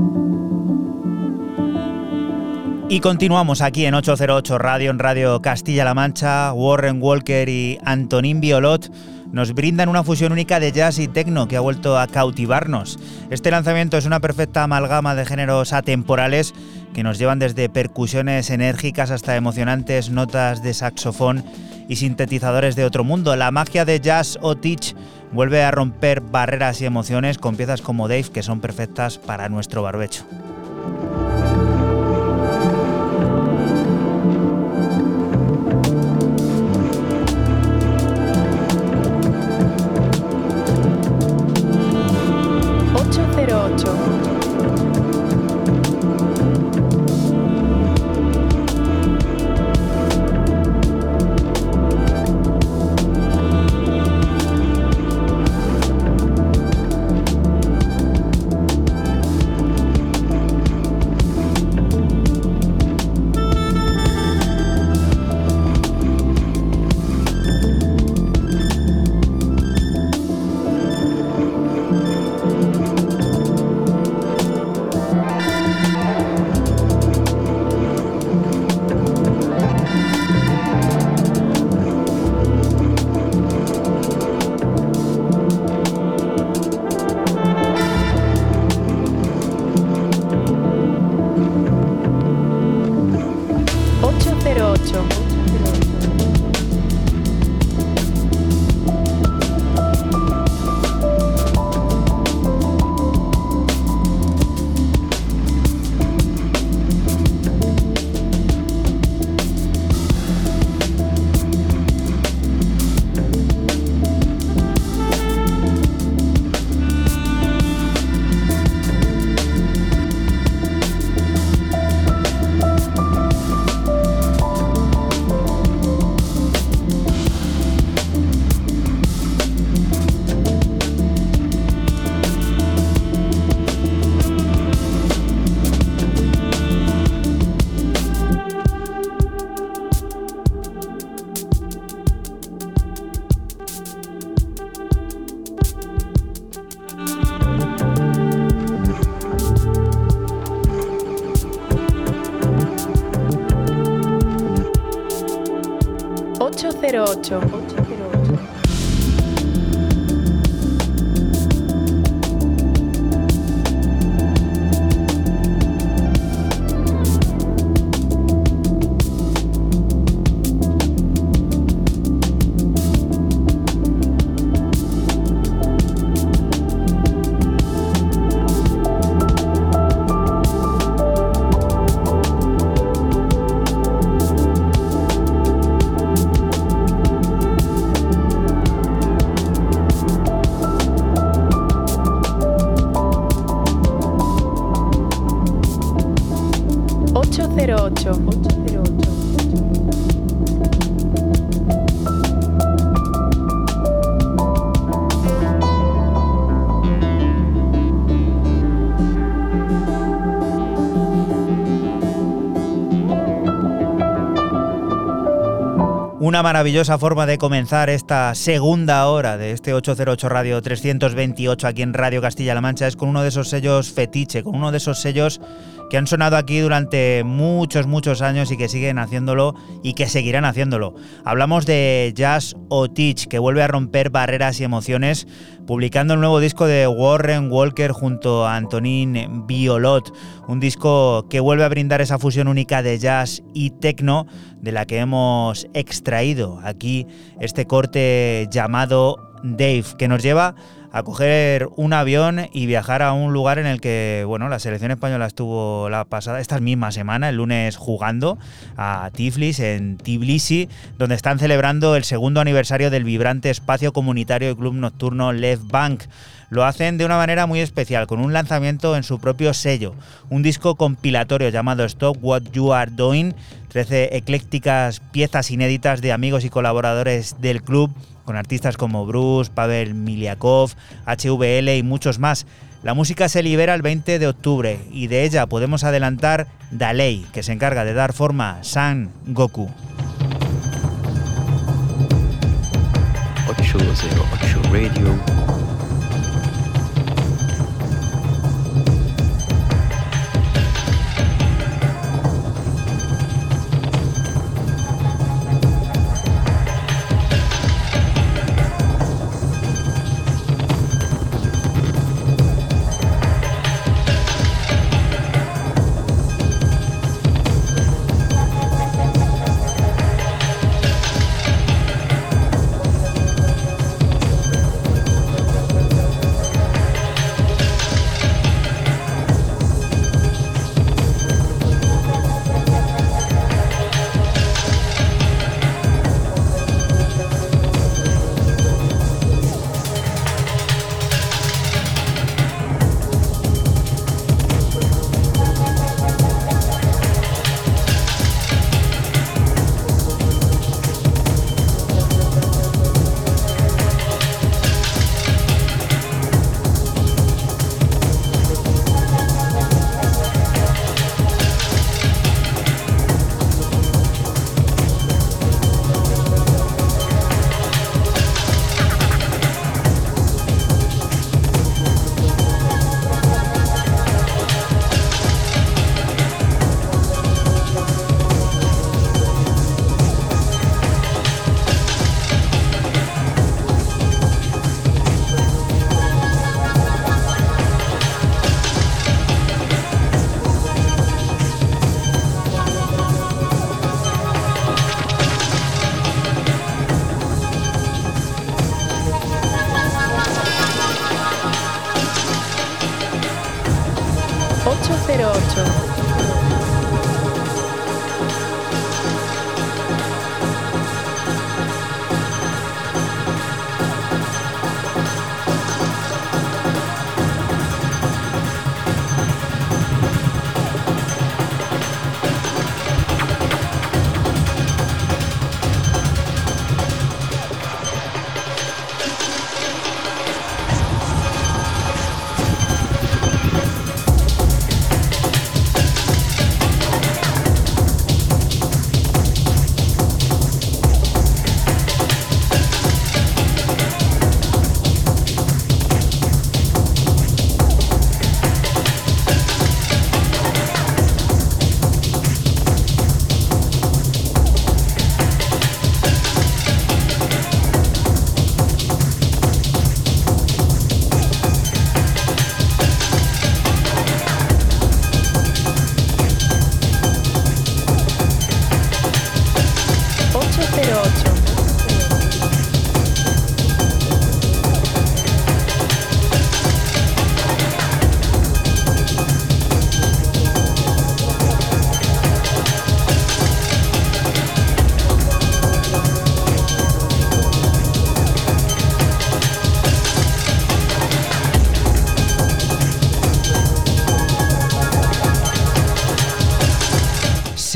Y continuamos aquí en 808 Radio, en Radio Castilla-La Mancha. Warren Walker y Antonín Violot nos brindan una fusión única de jazz y techno que ha vuelto a cautivarnos. Este lanzamiento es una perfecta amalgama de géneros atemporales que nos llevan desde percusiones enérgicas hasta emocionantes notas de saxofón y sintetizadores de otro mundo. La magia de Jazz o Teach vuelve a romper barreras y emociones con piezas como Dave que son perfectas para nuestro barbecho. 808. Una maravillosa forma de comenzar esta segunda hora de este 808 Radio 328 aquí en Radio Castilla-La Mancha. Es con uno de esos sellos fetiche, con uno de esos sellos que han sonado aquí durante muchos, muchos años y que siguen haciéndolo y que seguirán haciéndolo. Hablamos de Jazz o Teach, que vuelve a romper barreras y emociones, publicando el nuevo disco de Warren Walker junto a Antonin Biolot, un disco que vuelve a brindar esa fusión única de jazz y techno de la que hemos extraído aquí este corte llamado Dave, que nos lleva a coger un avión y viajar a un lugar en el que, bueno, la selección española estuvo la pasada, esta misma semana, el lunes, jugando a Tiflis en Tbilisi, donde están celebrando el segundo aniversario del vibrante espacio comunitario y club nocturno Left Bank. Lo hacen de una manera muy especial, con un lanzamiento en su propio sello, un disco compilatorio llamado Stop What You Are Doing, 13 eclécticas piezas inéditas de amigos y colaboradores del club con artistas como Bruce, Pavel Miliakov, HVL y muchos más. La música se libera el 20 de octubre y de ella podemos adelantar Dalei, que se encarga de dar forma a San Goku. 808 Radio.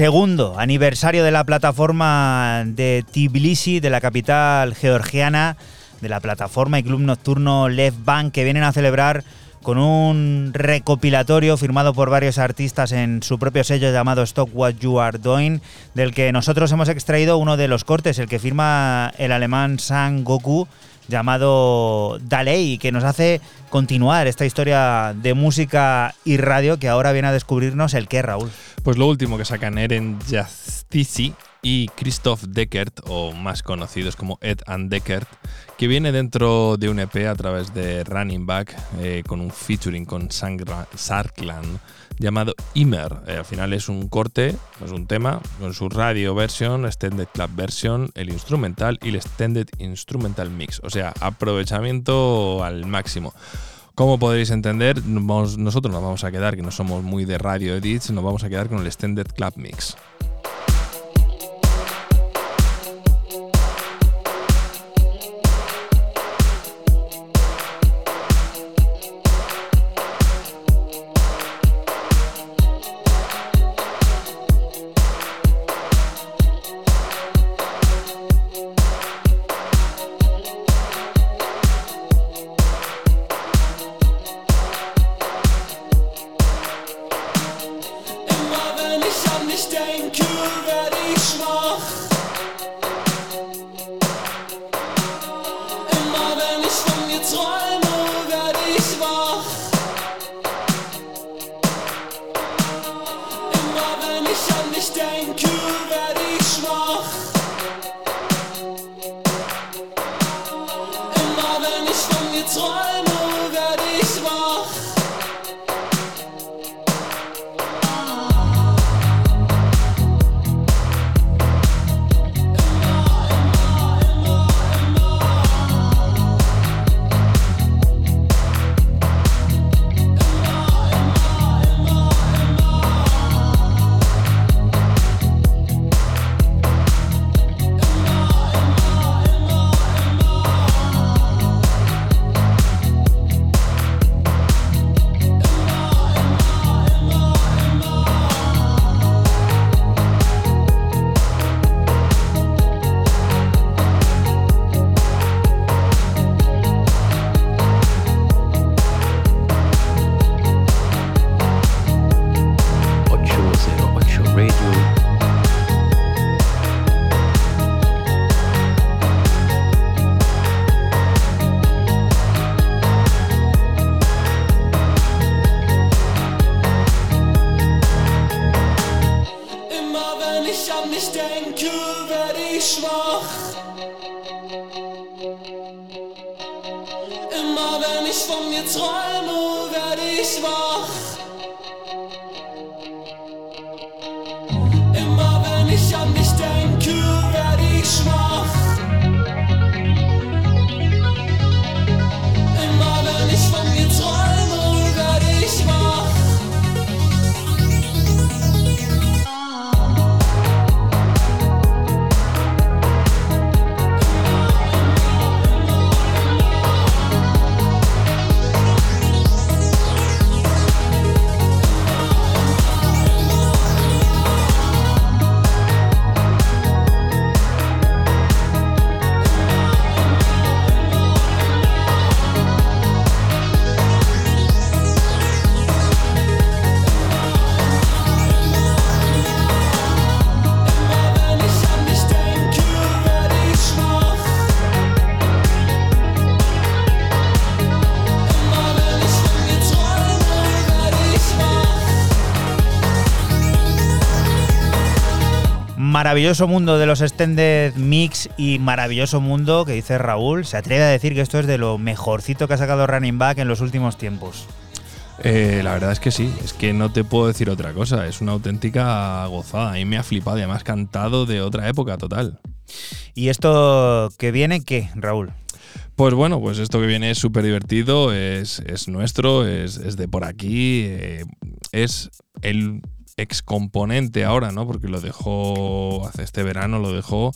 Segundo aniversario de la plataforma de Tbilisi, de la capital georgiana, de la plataforma y club nocturno Left Bank, que vienen a celebrar con un recopilatorio firmado por varios artistas en su propio sello llamado Stop What You Are Doing, del que nosotros hemos extraído uno de los cortes, el que firma el alemán San Goku, llamado Dalei, que nos hace continuar esta historia de música y radio que ahora viene a descubrirnos el que, Raúl. Pues lo último que sacan Eren Jastici y Christoph Deckert, o más conocidos como Ed and Deckert, que viene dentro de un EP a través de Running Back eh, con un featuring con Sangra- llamado Immer. Eh, al final es un corte, es un tema, con su radio version, extended club version, el instrumental y el extended instrumental mix. O sea, aprovechamiento al máximo. Como podréis entender, nosotros nos vamos a quedar, que no somos muy de radio edits, nos vamos a quedar con el extended club mix. 传 Maravilloso mundo de los extended mix y maravilloso mundo que dice Raúl. Se atreve a decir que esto es de lo mejorcito que ha sacado Running Back en los últimos tiempos. Eh, la verdad es que sí, es que no te puedo decir otra cosa, es una auténtica gozada. A mí me ha flipado y además cantado de otra época total. ¿Y esto que viene qué, Raúl? Pues bueno, pues esto que viene es súper divertido, es, es nuestro, es, es de por aquí, eh, es el ex componente ahora, ¿no? Porque lo dejó hace este verano, lo dejó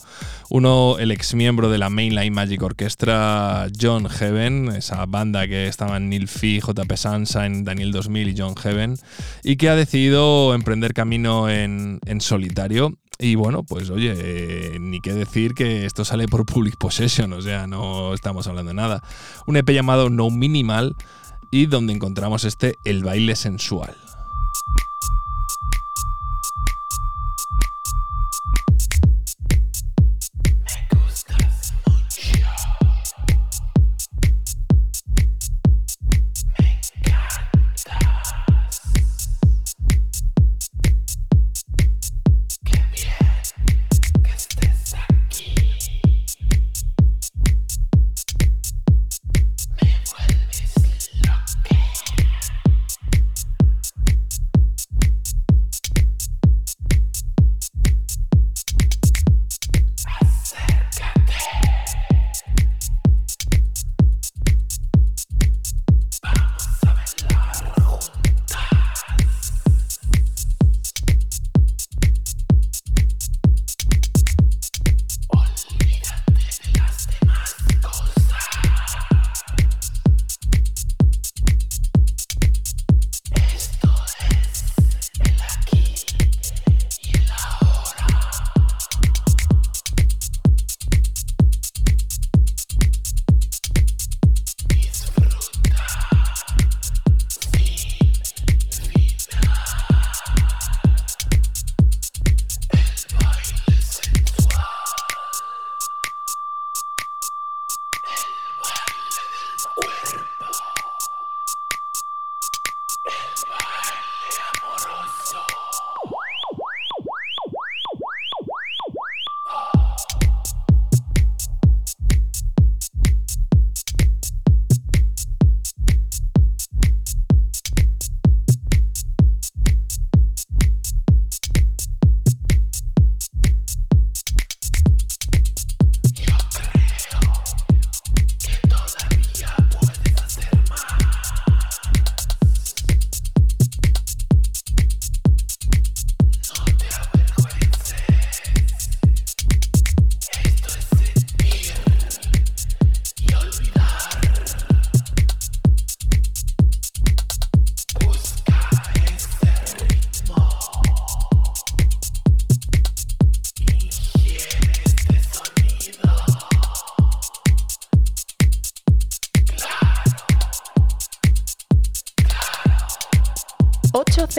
uno, el ex miembro de la Mainline Magic Orchestra, John Heaven, esa banda que estaban Neil Fee, JP Sunshine, Daniel 2000 y John Heaven, y que ha decidido emprender camino en, en solitario. Y bueno, pues oye, eh, ni qué decir que esto sale por Public Possession, o sea, no estamos hablando de nada. Un EP llamado No Minimal y donde encontramos este El baile sensual.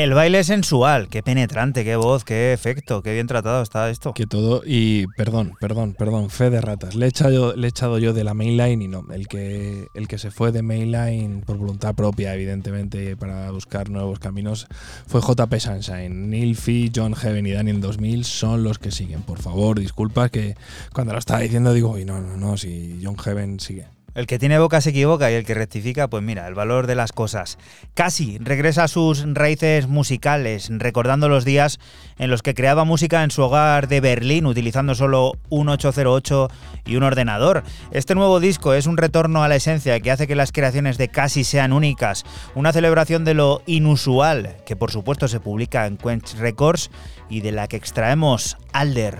El baile sensual, qué penetrante, qué voz, qué efecto, qué bien tratado está esto. Que todo, y perdón, perdón, perdón, fe de ratas. Le he echado, le he echado yo de la mainline y no. El que, el que se fue de mainline por voluntad propia, evidentemente, para buscar nuevos caminos, fue JP Sunshine. Neil Fee, John Heaven y Daniel 2000 son los que siguen. Por favor, disculpa que cuando lo estaba diciendo digo, y no, no, no, si John Heaven sigue. El que tiene boca se equivoca y el que rectifica, pues mira, el valor de las cosas. Casi regresa a sus raíces musicales, recordando los días en los que creaba música en su hogar de Berlín utilizando solo un 808 y un ordenador. Este nuevo disco es un retorno a la esencia que hace que las creaciones de Casi sean únicas, una celebración de lo inusual, que por supuesto se publica en Quench Records y de la que extraemos Alder.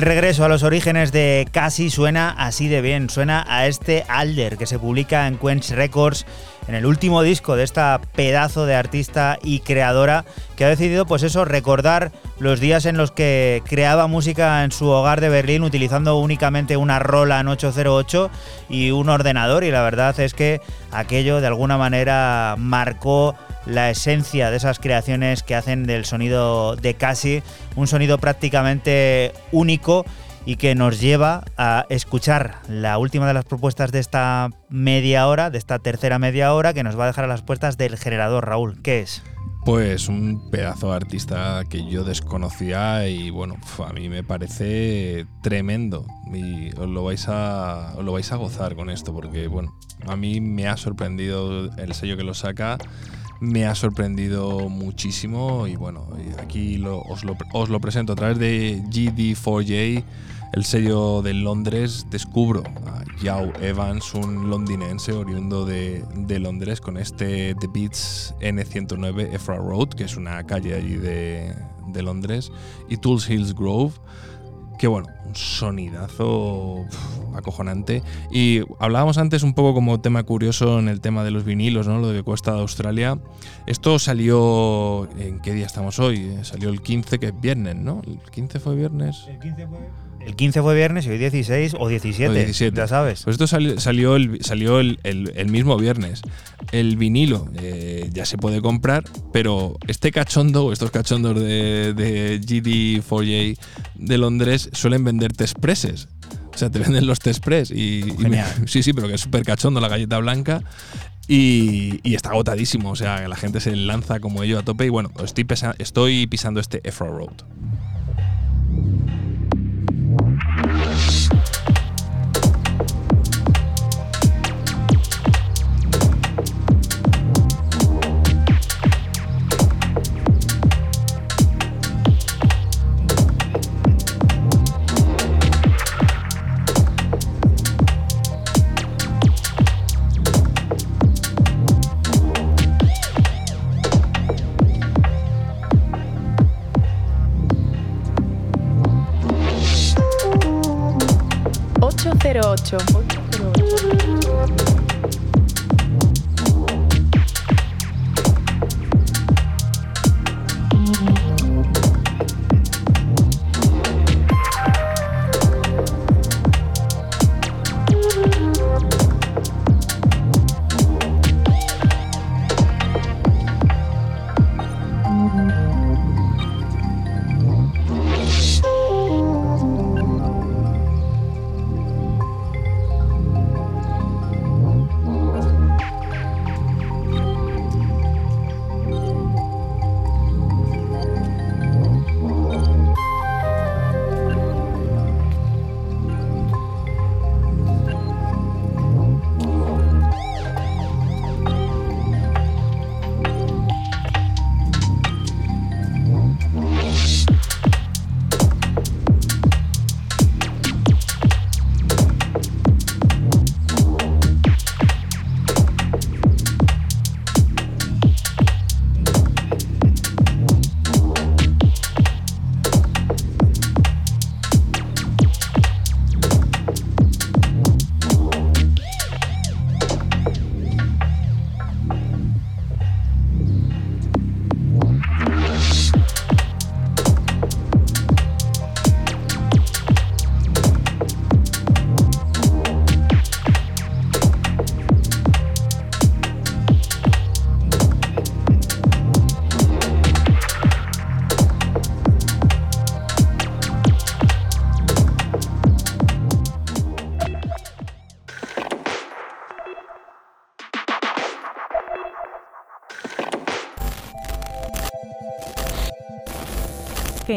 El regreso a los orígenes de Casi suena así de bien, suena a este Alder que se publica en Quench Records en el último disco de esta pedazo de artista y creadora que ha decidido pues eso recordar los días en los que creaba música en su hogar de Berlín utilizando únicamente una rola en 808 y un ordenador. Y la verdad es que aquello de alguna manera marcó la esencia de esas creaciones que hacen del sonido de Casi un sonido prácticamente único y que nos lleva a escuchar la última de las propuestas de esta media hora, de esta tercera media hora, que nos va a dejar a las puertas del generador. Raúl, ¿qué es? Pues un pedazo de artista que yo desconocía y bueno, a mí me parece tremendo y os lo vais a, os lo vais a gozar con esto porque bueno, a mí me ha sorprendido el sello que lo saca me ha sorprendido muchísimo y bueno, aquí lo, os, lo, os, lo, presento a través de GD4J, el sello de Londres, descubro a Yao Evans, un londinense oriundo de, de Londres, con este The Beats N109 Efra Road, que es una calle allí de, de Londres, y Tools Hills Grove que bueno, un sonidazo acojonante. Y hablábamos antes un poco como tema curioso en el tema de los vinilos, ¿no? Lo de cuesta de Australia. Esto salió. ¿En qué día estamos hoy? Salió el 15, que es viernes, ¿no? ¿El 15 fue viernes? El 15 fue. El 15 fue viernes y hoy 16 o 17, O 17. ya sabes. Pues esto salió, salió, el, salió el, el- el mismo viernes. El vinilo eh, ya se puede comprar, pero este cachondo, estos cachondos de, de GD4J de Londres suelen vender test presses. O sea, te venden los test press y, y me- sí, sí, pero que es súper cachondo la galleta blanca. Y, y está agotadísimo, o sea, la gente se lanza como ello a tope. Y bueno, estoy, pesa- estoy pisando este Efro Road. 808. 808.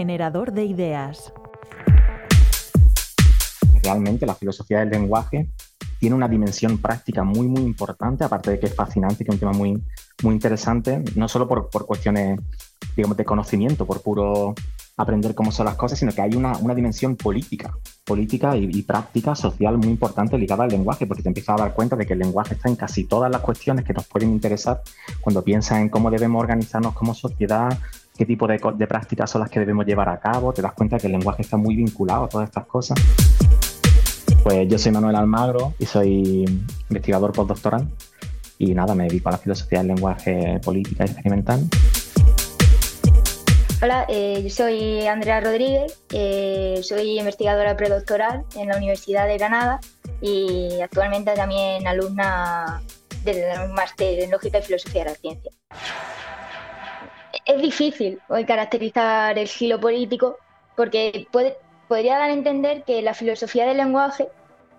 Generador de ideas. realmente la filosofía del lenguaje tiene una dimensión práctica muy, muy importante, aparte de que es fascinante, que es un tema muy, muy interesante, no solo por, por cuestiones, digamos, de conocimiento, por puro aprender cómo son las cosas, sino que hay una, una dimensión política, política y, y práctica, social muy importante ligada al lenguaje, porque te empiezas a dar cuenta de que el lenguaje está en casi todas las cuestiones que nos pueden interesar cuando piensas en cómo debemos organizarnos como sociedad, qué tipo de, prácticas son las que debemos llevar a cabo, te das cuenta que el lenguaje está muy vinculado a todas estas cosas. Pues yo soy Manuel Almagro y soy investigador postdoctoral y nada, me dedico a la filosofía del lenguaje política experimental. Hola, eh, yo soy Andrea Rodríguez, eh, soy investigadora predoctoral en la Universidad de Granada y actualmente también alumna del máster en Lógica y Filosofía de la Ciencia. Es difícil hoy caracterizar el giro político porque puede- podría dar a entender que la filosofía del lenguaje,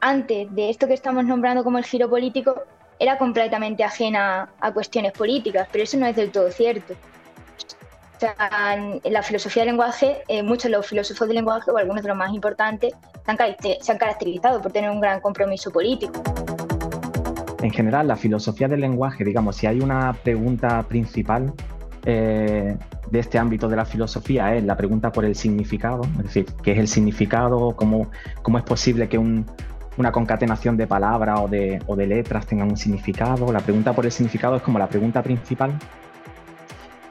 antes de esto que estamos nombrando como el giro político, era completamente ajena a cuestiones políticas, pero eso no es del todo cierto. O sea, en la filosofía del lenguaje, eh, muchos de los filósofos del lenguaje, o algunos de los más importantes, han, se han caracterizado por tener un gran compromiso político. En general, la filosofía del lenguaje, digamos, si hay una pregunta principal eh, de este ámbito de la filosofía, es la pregunta por el significado, es decir, ¿qué es el significado? ¿Cómo, cómo es posible que un- una concatenación de palabras o de, o de letras tenga un significado? La pregunta por el significado es como la pregunta principal.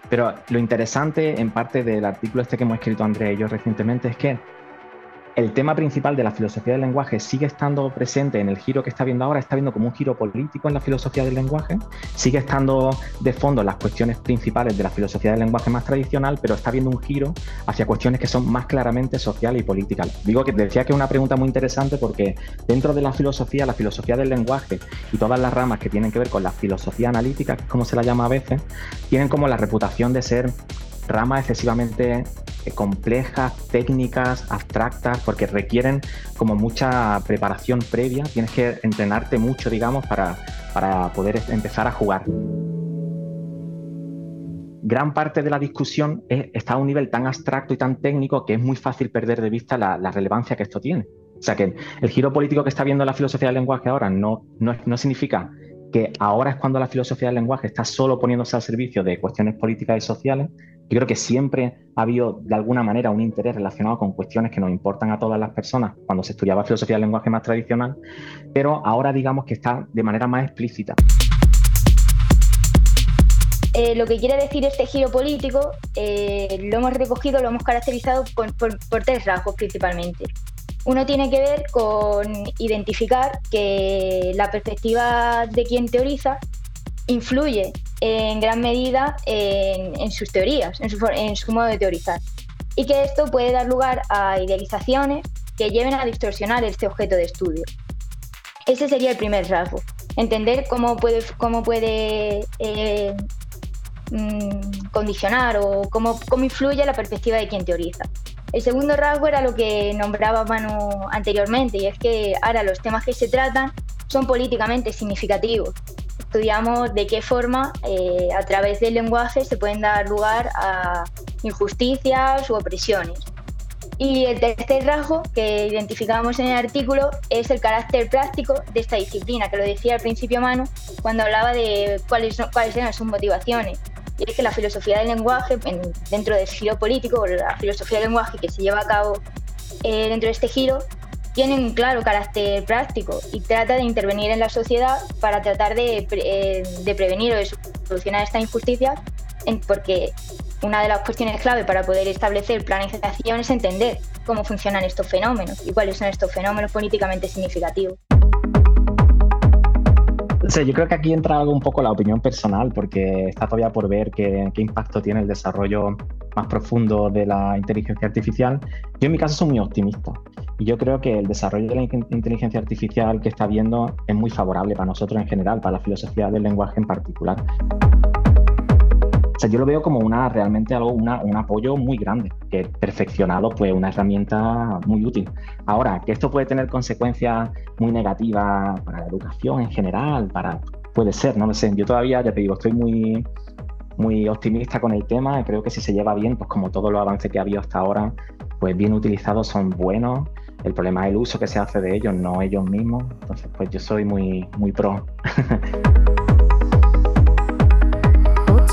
Pero lo interesante, en parte del artículo este que hemos escrito Andrea y yo recientemente, es que el tema principal de la filosofía del lenguaje sigue estando presente en el giro que está viendo ahora, está viendo como un giro político en la filosofía del lenguaje, sigue estando de fondo las cuestiones principales de la filosofía del lenguaje más tradicional, pero está viendo un giro hacia cuestiones que son más claramente sociales y políticas. Digo que decía que es una pregunta muy interesante porque dentro de la filosofía, la filosofía del lenguaje y todas las ramas que tienen que ver con la filosofía analítica, como se la llama a veces, tienen como la reputación de ser ramas excesivamente eh, complejas, técnicas, abstractas, porque requieren como mucha preparación previa, tienes que entrenarte mucho, digamos, para, para poder empezar a jugar. Gran parte de la discusión es- está a un nivel tan abstracto y tan técnico que es muy fácil perder de vista la, relevancia que esto tiene. O sea que el giro político que está viendo la filosofía del lenguaje ahora no, no, no significa que ahora es cuando la filosofía del lenguaje está solo poniéndose al servicio de cuestiones políticas y sociales. Yo creo que siempre ha habido de alguna manera un interés relacionado con cuestiones que nos importan a todas las personas cuando se estudiaba filosofía del lenguaje más tradicional, pero ahora digamos que está de manera más explícita. Eh, lo que quiere decir este giro político eh, lo hemos recogido, lo hemos caracterizado por, tres rasgos principalmente. Uno tiene que ver con identificar que la perspectiva de quien teoriza influye en gran medida en, sus teorías, en su, for- en su modo de teorizar. Y que esto puede dar lugar a idealizaciones que lleven a distorsionar este objeto de estudio. Ese sería el primer rasgo. Entender cómo puede, cómo puede eh, mm, condicionar o cómo, cómo influye la perspectiva de quien teoriza. El segundo rasgo era lo que nombraba Manu anteriormente, y es que ahora los temas que se tratan son políticamente significativos. Estudiamos de qué forma eh, a través del lenguaje se pueden dar lugar a injusticias u opresiones. Y el tercer rasgo que identificamos en el artículo es el carácter práctico de esta disciplina, que lo decía al principio Manu cuando hablaba de cuáles, cuáles eran sus motivaciones. Y es que la filosofía del lenguaje, en- dentro del giro político, o la filosofía del lenguaje que se lleva a cabo eh, dentro de este giro, tiene un claro carácter práctico y trata de intervenir en la sociedad para tratar de, eh, de prevenir o de solucionar estas injusticias, en- porque una de las cuestiones clave para poder establecer planificación es entender cómo funcionan estos fenómenos y cuáles son estos fenómenos políticamente significativos. O sea, yo creo que aquí entra algo un poco la opinión personal, porque está todavía por ver qué, qué impacto tiene el desarrollo más profundo de la inteligencia artificial. Yo en mi caso soy muy optimista y yo creo que el desarrollo de la in- inteligencia artificial que está habiendo es muy favorable para nosotros en general, para la filosofía del lenguaje en particular. Sea, yo lo veo como una realmente algo, una- un apoyo muy grande, que perfeccionado, pues una herramienta muy útil. Ahora, que esto puede tener consecuencias muy negativas para la educación en general, para puede ser, no lo sé. Yo todavía, ya te digo, estoy muy, muy optimista con el tema. Creo que si se lleva bien, pues como todos los avances que ha habido hasta ahora, pues bien utilizados son buenos. El problema es el uso que se hace de ellos, no ellos mismos. Entonces, pues yo soy muy, muy pro.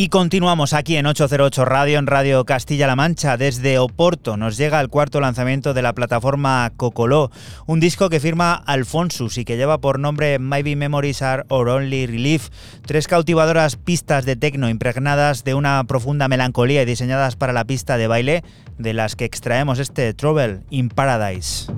Y continuamos aquí en 808 Radio, en Radio Castilla-La Mancha. Desde Oporto nos llega el cuarto lanzamiento de la plataforma Cocoló, un disco que firma Alfonsus y que lleva por nombre Maybe Memories Are Our Only Relief. Tres cautivadoras pistas de tecno impregnadas de una profunda melancolía y diseñadas para la pista de baile, de las que extraemos este Trouble in Paradise.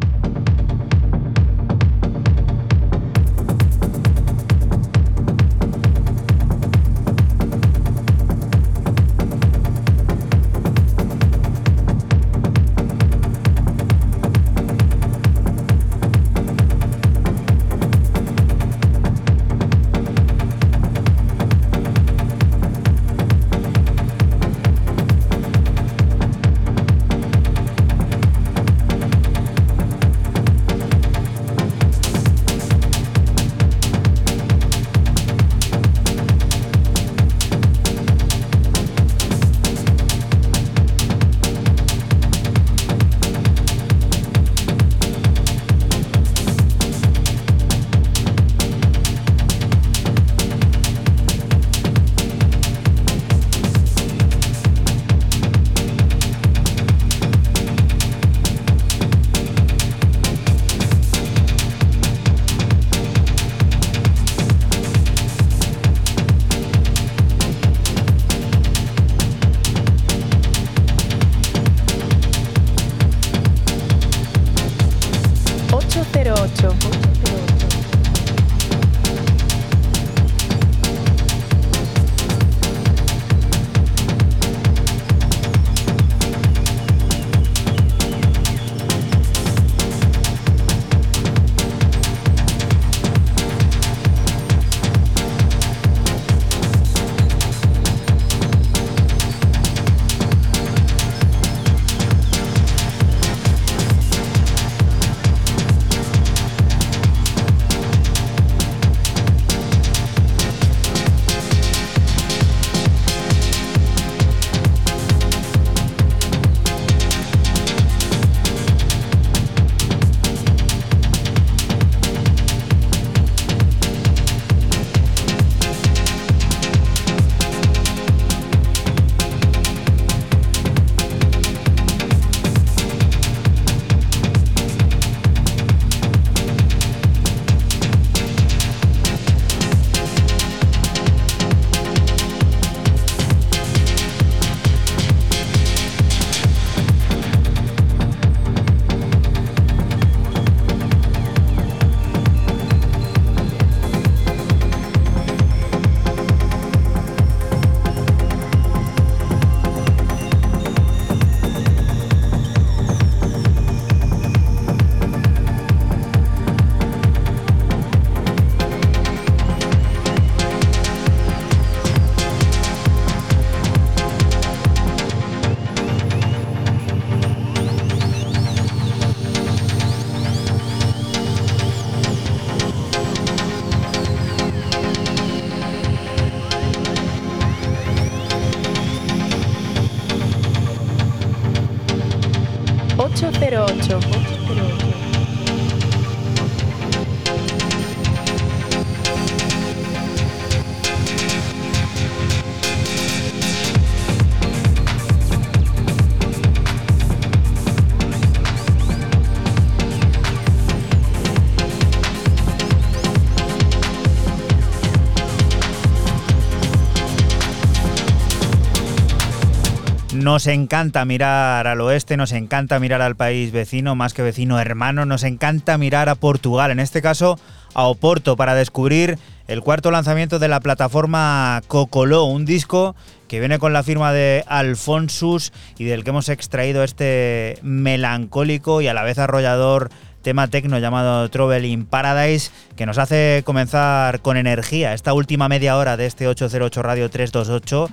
Nos encanta mirar al oeste, nos encanta mirar al país vecino, más que vecino hermano, nos encanta mirar a Portugal, en este caso a Oporto, para descubrir el cuarto lanzamiento de la plataforma Cocoló, un disco que viene con la firma de Alfonsus y del que hemos extraído este melancólico y a la vez arrollador tema tecno llamado Trouble in Paradise, que nos hace comenzar con energía esta última media hora de este 808 Radio 328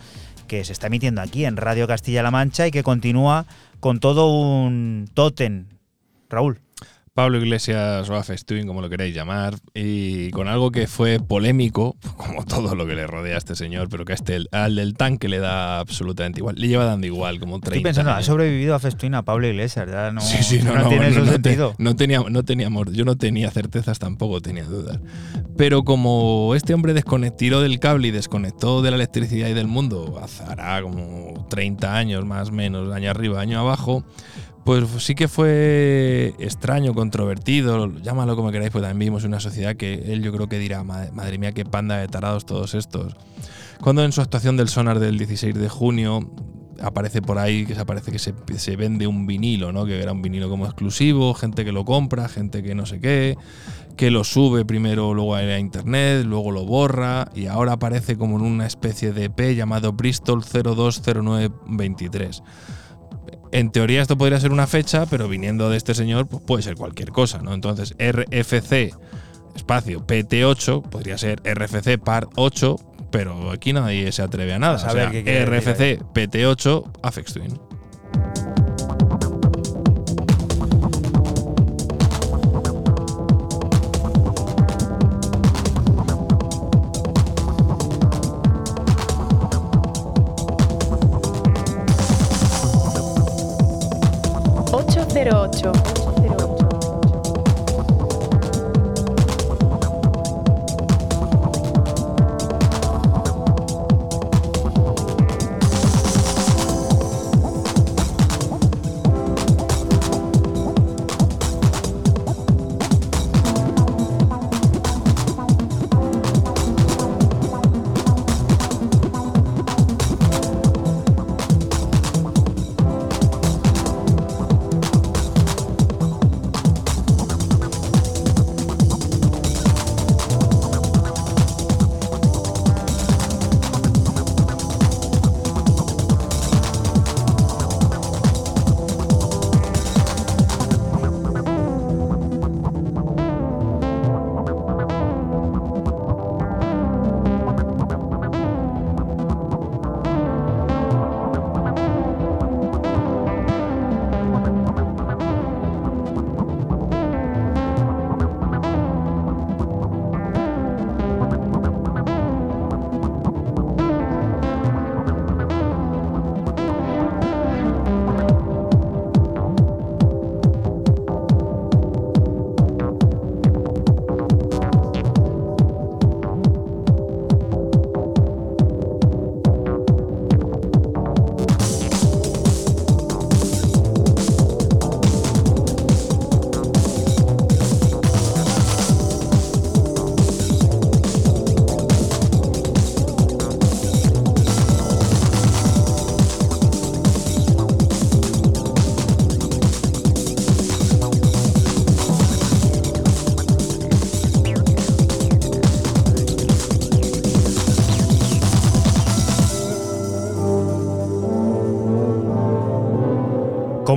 que se está emitiendo aquí en Radio Castilla-La Mancha y que continúa con todo un tótem. Raúl. Pablo Iglesias o Afestuin, como lo queráis llamar, y con algo que fue polémico, como todo lo que le rodea a este señor, pero que a este, al del tanque le da absolutamente igual. Le lleva dando igual, como 30 Estoy pensando, ha sobrevivido a Festuin a Pablo Iglesias, ya no, Sí, sí, no, no no, tiene no, te- sentido. no tenía, no teníamos, yo no tenía certezas, tampoco tenía dudas. Pero como este hombre desconect- tiró del cable y desconectó de la electricidad y del mundo, hará como 30 años más o menos, año arriba, año abajo, pues sí que fue extraño, controvertido, llámalo como queráis, pues también vivimos una sociedad que él yo creo que dirá, "Madre- madre mía, qué panda de tarados todos estos. Cuando en su actuación del Sonar del 16 de junio aparece por ahí que se aparece que se, se vende un vinilo, ¿no? Que era un vinilo como exclusivo, gente que lo compra, gente que no sé qué, que lo sube primero luego a internet, luego lo borra y ahora aparece como en una especie de EP llamado Bristol 020923. En teoría esto podría ser una fecha, pero viniendo de este señor pues puede ser cualquier cosa, ¿no? Entonces RFC espacio PT8 podría ser RFC par 8, pero aquí nadie se atreve a nada. A O sea, decir RFC PT8 Afex Twin.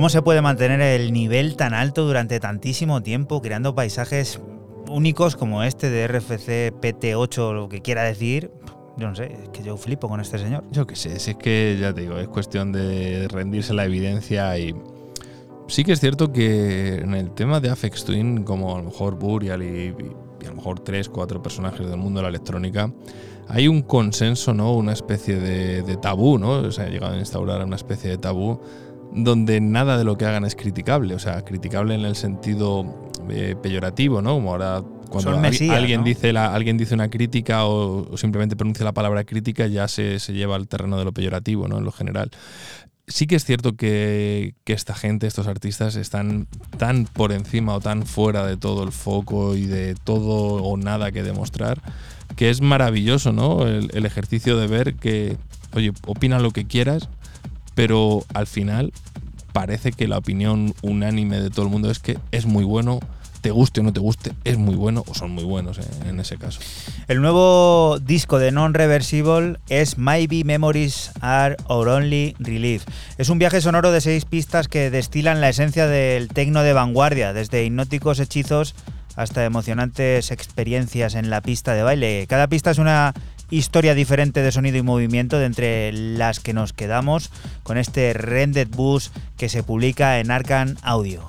¿Cómo se puede mantener el nivel tan alto durante tantísimo tiempo creando paisajes únicos como este de RFC PT8, lo que quiera decir? Yo no sé, es que yo flipo con este señor. Yo qué sé, si es que ya te digo, es cuestión de rendirse la evidencia y sí que es cierto que en el tema de Afex Twin, como a lo mejor Burial y, y a lo mejor tres, cuatro personajes del mundo de la electrónica, hay un consenso, ¿no? Una especie de, tabú, ¿no? Se ha llegado a instaurar una especie de tabú donde nada de lo que hagan es criticable, o sea, criticable en el sentido eh, peyorativo, ¿no? Como ahora cuando mesías, alguien ¿no? dice la, alguien dice una crítica o, o simplemente pronuncia la palabra crítica, ya se, se lleva al terreno de lo peyorativo, ¿no? En lo general. Sí que es cierto que, que esta gente, estos artistas, están tan por encima o tan fuera de todo el foco y de todo o nada que demostrar, que es maravilloso, ¿no? El, el ejercicio de ver que, oye, opina lo que quieras, pero al final parece que la opinión unánime de todo el mundo es que es muy bueno, te guste o no te guste, es muy bueno o son muy buenos eh, en ese caso. El nuevo disco de Non-Reversible es Maybe Memories Are Our Only Relief. Es un viaje sonoro de seis pistas que destilan la esencia del tecno de vanguardia, desde hipnóticos hechizos hasta emocionantes experiencias en la pista de baile. Cada pista es una historia diferente de sonido y movimiento de entre las que nos quedamos con este Rendered Bus que se publica en Arcan Audio.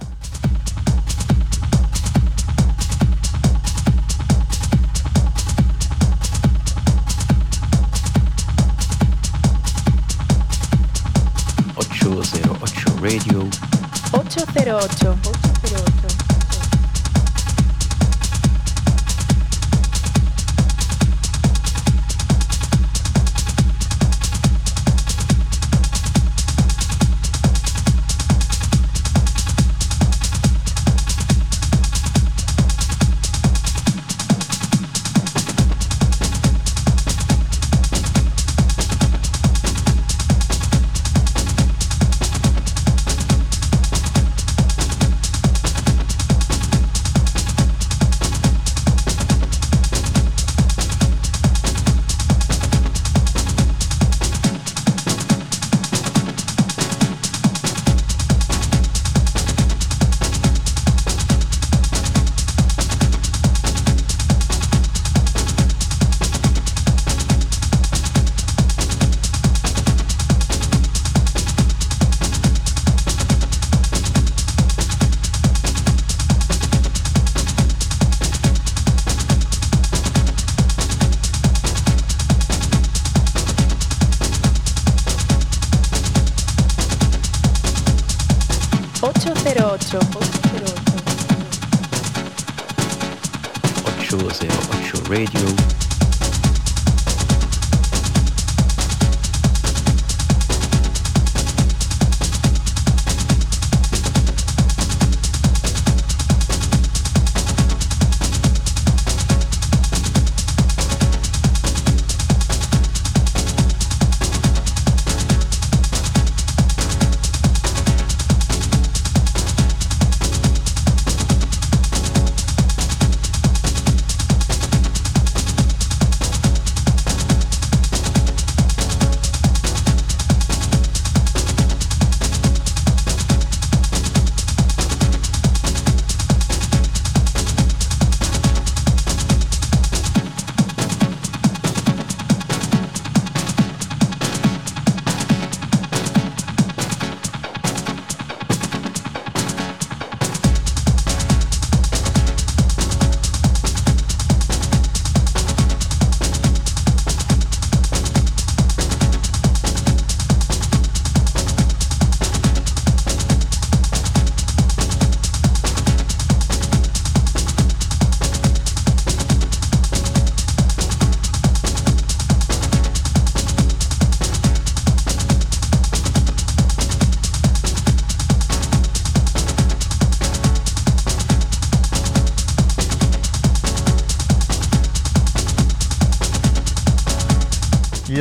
Radio 808 808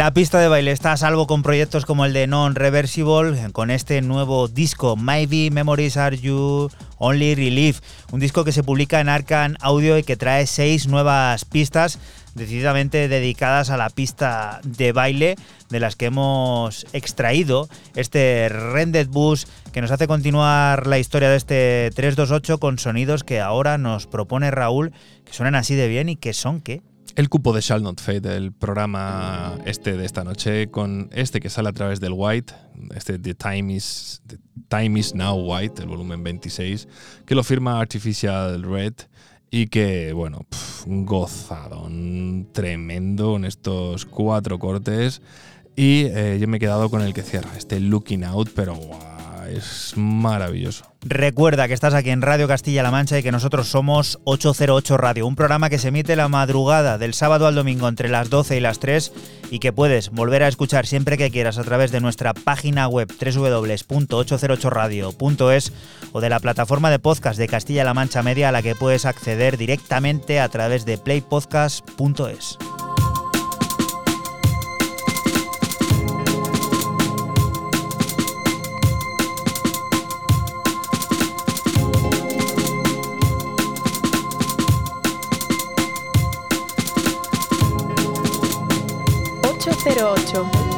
La pista de baile está a salvo con proyectos como el de Non Reversible, con este nuevo disco, Maybe Memories Are You Only Relief, un disco que se publica en Arcan Audio y que trae seis nuevas pistas decididamente dedicadas a la pista de baile de las que hemos extraído este Rendered Bus que nos hace continuar la historia de este 328 con sonidos que ahora nos propone Raúl que suenan así de bien y que son que El cupo de Shall Not Fade, el programa este de esta noche, con este que sale a través del White, este The Time is, Now White, el volumen 26, que lo firma Artificial Red y que, bueno, pf, un gozadón tremendo en estos cuatro cortes. Y eh, yo me he quedado con el que cierra, este Looking Out, pero es maravilloso. Recuerda que estás aquí en Radio Castilla-La Mancha y que nosotros somos 808 Radio, un programa que se emite la madrugada del sábado al domingo entre las 12 y las 3 y que puedes volver a escuchar siempre que quieras a través de nuestra página web www.808radio.es o de la plataforma de podcast de Castilla-La Mancha Media a la que puedes acceder directamente a través de playpodcast.es. 08.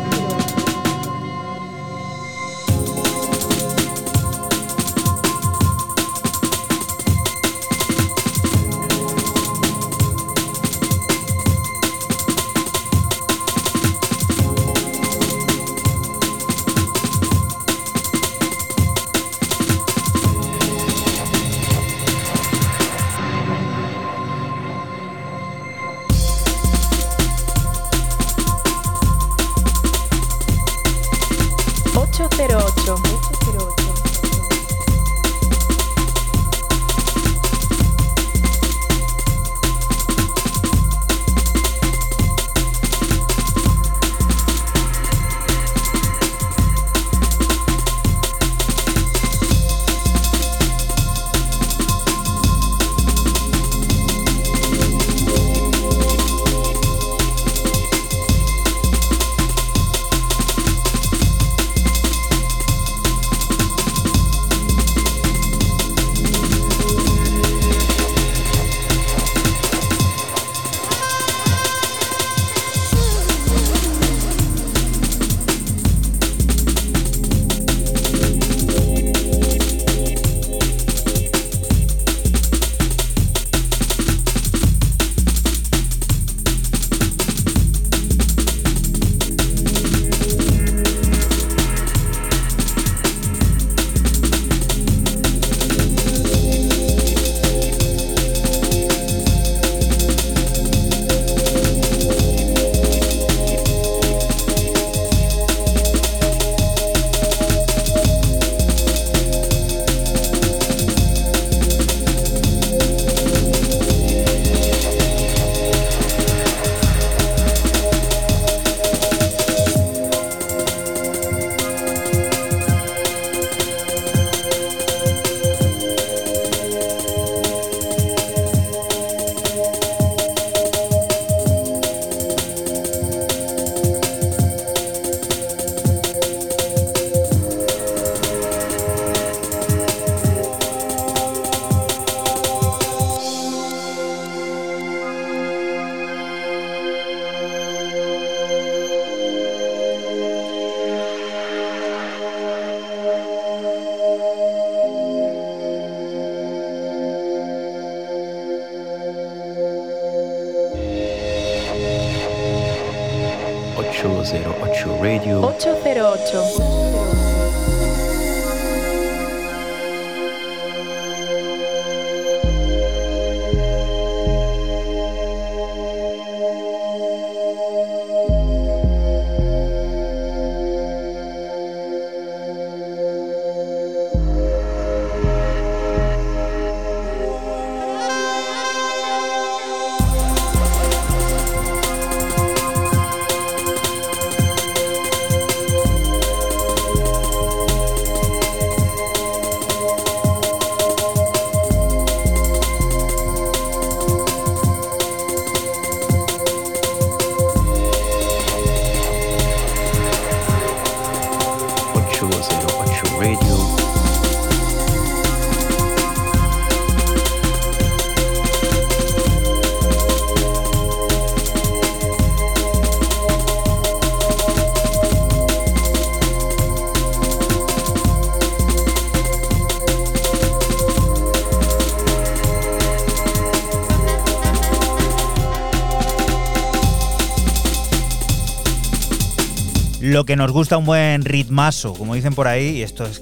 Lo que nos gusta un buen ritmazo, como dicen por ahí, y esto es.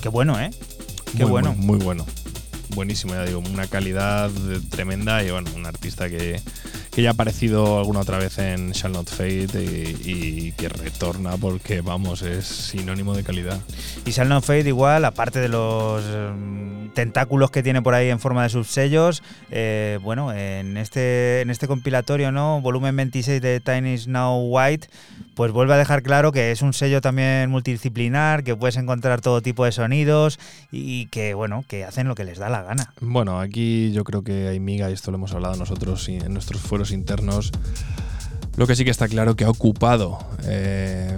Qué bueno, ¿eh? Qué muy, bueno. Muy, muy bueno. Buenísimo, ya digo, una calidad tremenda y bueno, un artista que, que ya ha aparecido alguna otra vez en Shall Not Fade y, y que retorna porque, vamos, es sinónimo de calidad. Y Shall Not Fade igual, aparte de los mm, tentáculos que tiene por ahí en forma de subsellos, eh, bueno, en este, en este compilatorio, ¿no? Volumen 26 de Tiny Snow White, pues vuelve a dejar claro que es un sello también multidisciplinar, que puedes encontrar todo tipo de sonidos y que, bueno, que hacen lo que les da la gana. Bueno, aquí yo creo que hay miga, y esto lo hemos hablado nosotros en nuestros fueros internos. Lo que sí que está claro que ha ocupado eh,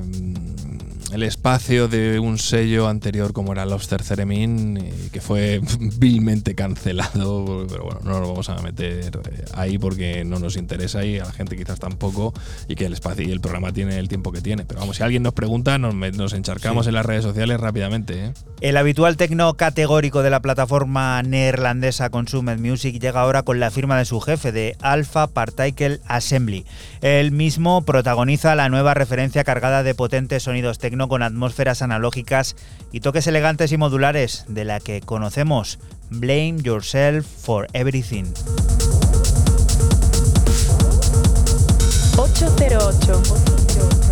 el espacio de un sello anterior como era Lobster Theremin, y que fue vilmente cancelado, pero bueno, no nos vamos a meter eh, ahí porque no nos interesa y a la gente quizás tampoco, y que el espacio y el programa tiene el tiempo que tiene. Pero vamos, si alguien nos pregunta, nos, nos encharcamos Sí. en las redes sociales rápidamente. ¿eh? El habitual tecno categórico de la plataforma neerlandesa Consumer Music llega ahora con la firma de su jefe de Alpha Particle Assembly. Él mismo protagoniza la nueva referencia cargada de potentes sonidos tecno con atmósferas analógicas y toques elegantes y modulares de la que conocemos Blame Yourself for Everything. 808.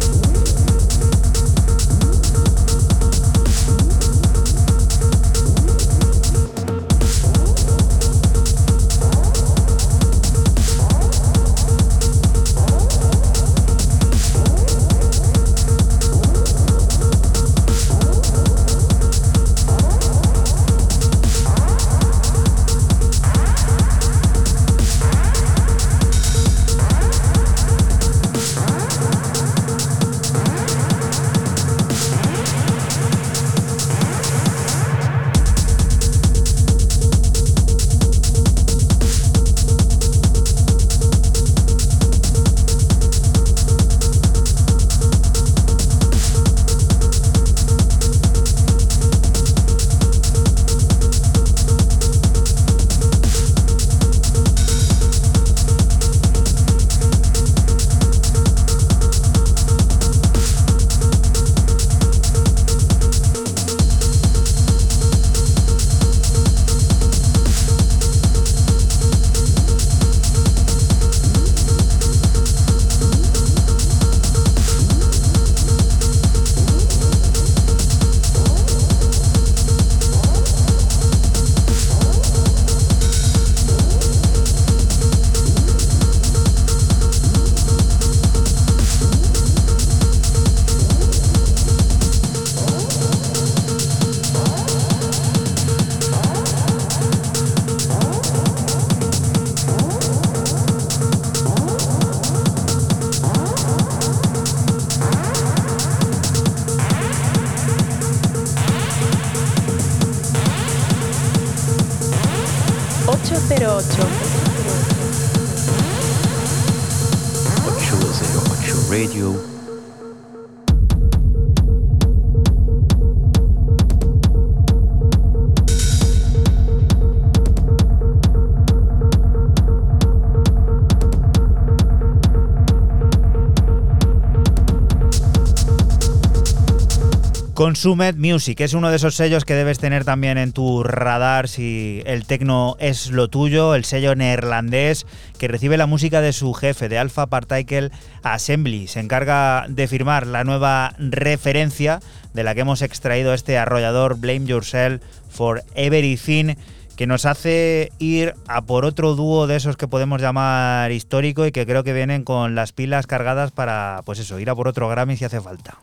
Consumed Music es uno de esos sellos que debes tener también en tu radar si el tecno es lo tuyo, el sello neerlandés que recibe la música de su jefe de Alpha Particle Assembly. Se encarga de firmar la nueva referencia de la que hemos extraído este arrollador Blame Yourself for Everything que nos hace ir a por otro dúo de esos que podemos llamar histórico y que creo que vienen con las pilas cargadas para, pues eso, ir a por otro Grammy si hace falta.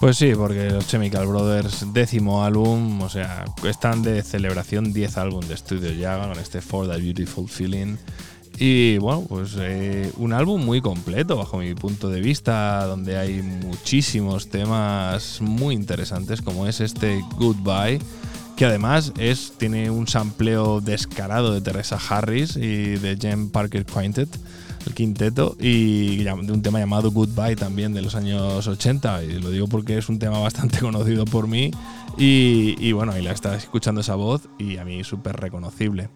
Pues sí, porque los Chemical Brothers, décimo álbum, o sea, están de celebración 10 álbum de estudio ya con este For the Beautiful Feeling. Y bueno, pues eh, un álbum muy completo bajo mi punto de vista, donde hay muchísimos temas muy interesantes, como es este Goodbye, que además es, tiene un sampleo descarado de Teresa Harris y de Jen Parker Quintet, el quinteto, y de un tema llamado Goodbye también de los años 80. Y lo digo porque es un tema bastante conocido por mí. Y, y bueno, ahí la está escuchando esa voz y a mí súper reconocible.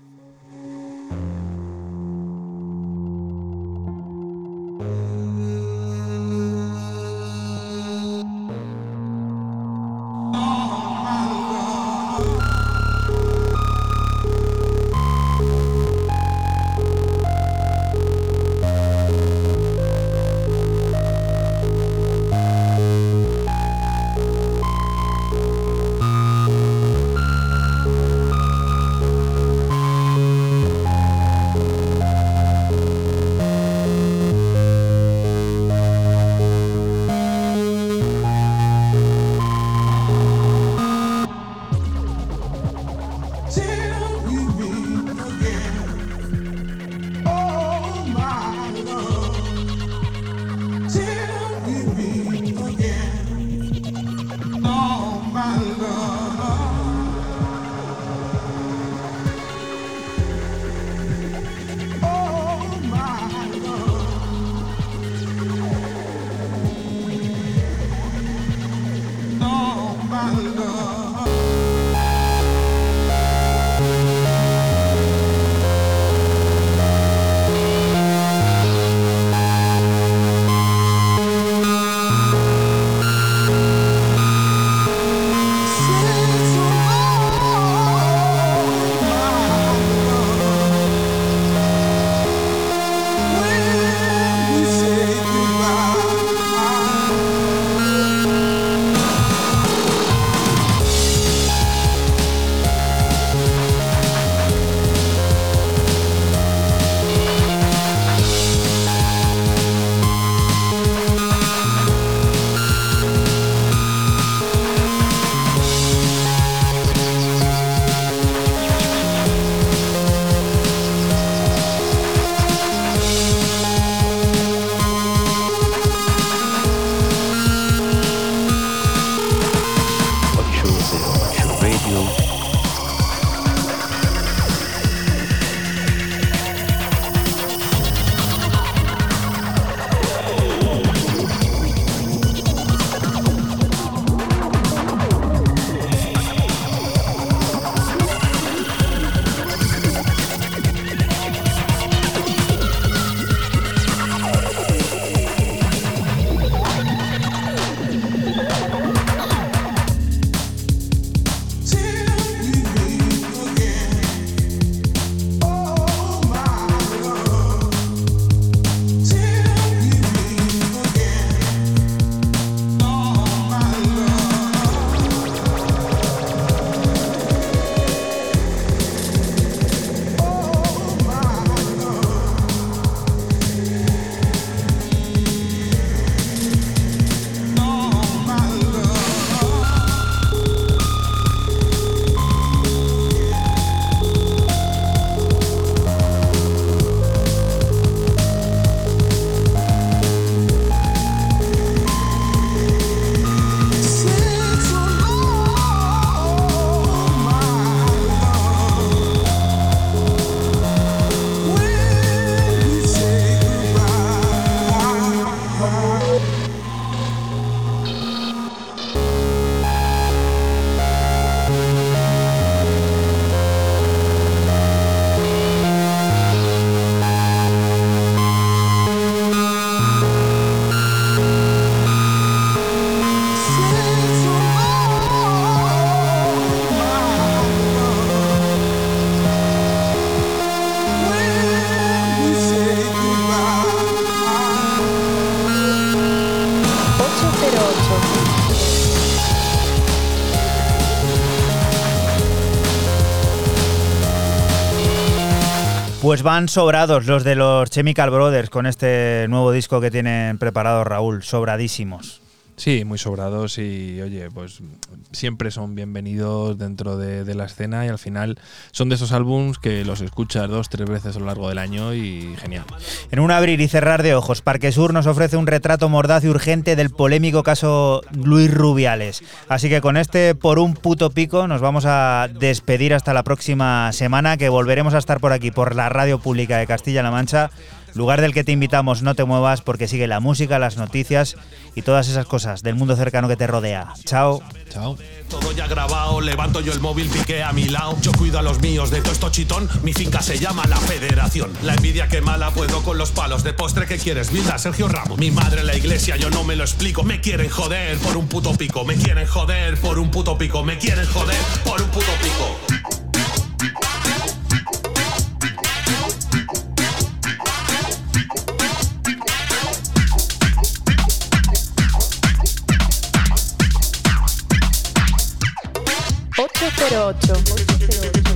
Pues van sobrados los de los Chemical Brothers con este nuevo disco que tienen preparado Raúl, sobradísimos. Sí, muy sobrados y oye, pues siempre son bienvenidos dentro de, la escena y al final son de esos álbums que los escuchas dos, tres veces a lo largo del año y genial. En un abrir y cerrar de ojos, Parque Sur nos ofrece un retrato mordaz y urgente del polémico caso Luis Rubiales. Así que con este por un puto pico nos vamos a despedir hasta la próxima semana que volveremos a estar por aquí por la radio pública de Castilla-La Mancha. Lugar del que te invitamos, no te muevas porque sigue la música, las noticias y todas esas cosas del mundo cercano que te rodea. Chao. Chao. Todo ya grabado, levanto yo el móvil, piqué a mi lado. Yo cuido a los míos de todo esto chitón. Mi finca se llama La Federación. La envidia que mala puedo con los palos de postre que quieres. Vida, Sergio Ramos. Mi madre en la iglesia, yo no me lo explico. Me quieren joder por un puto pico. Me quieren joder por un puto pico. Me quieren joder por un puto pico. 808. 808.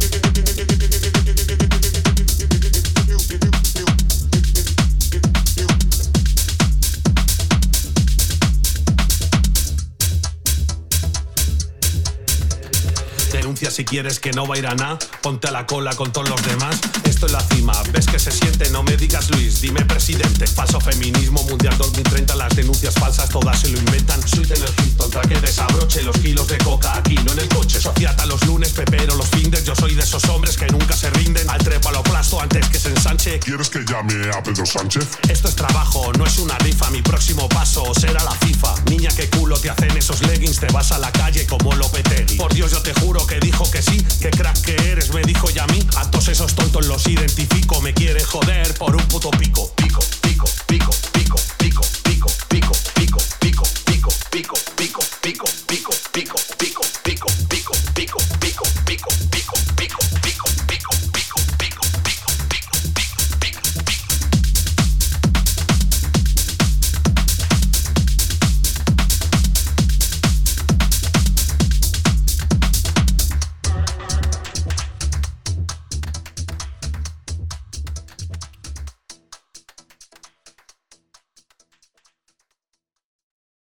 si quieres que no va a ir a nada. Ponte a la cola con todos los demás. Esto es la cima, ves que se siente, no me digas Luis, dime presidente. Falso feminismo mundial 2030, las denuncias falsas todas se lo inventan. Soy del Hilton, traque desabroche los kilos de coca aquí, no en el coche. Sociata los lunes, pepero los fines, yo soy de esos hombres que nunca se rinden. Al trepa lo plasto antes que se ensanche. ¿Quieres que llame a Pedro Sánchez? Esto es trabajo, no es una rifa, mi próximo paso será la FIFA. Niña, qué culo te hacen esos leggings, te vas a la calle como Lopetegui. Por Dios, yo te juro que te dijo que sí, que crack que eres, me dijo y a mí, a todos esos tontos los identifico, me quiere joder por un puto pico, pico, pico, pico, pico, pico, pico, pico, pico, pico, pico, pico, pico, pico, pico.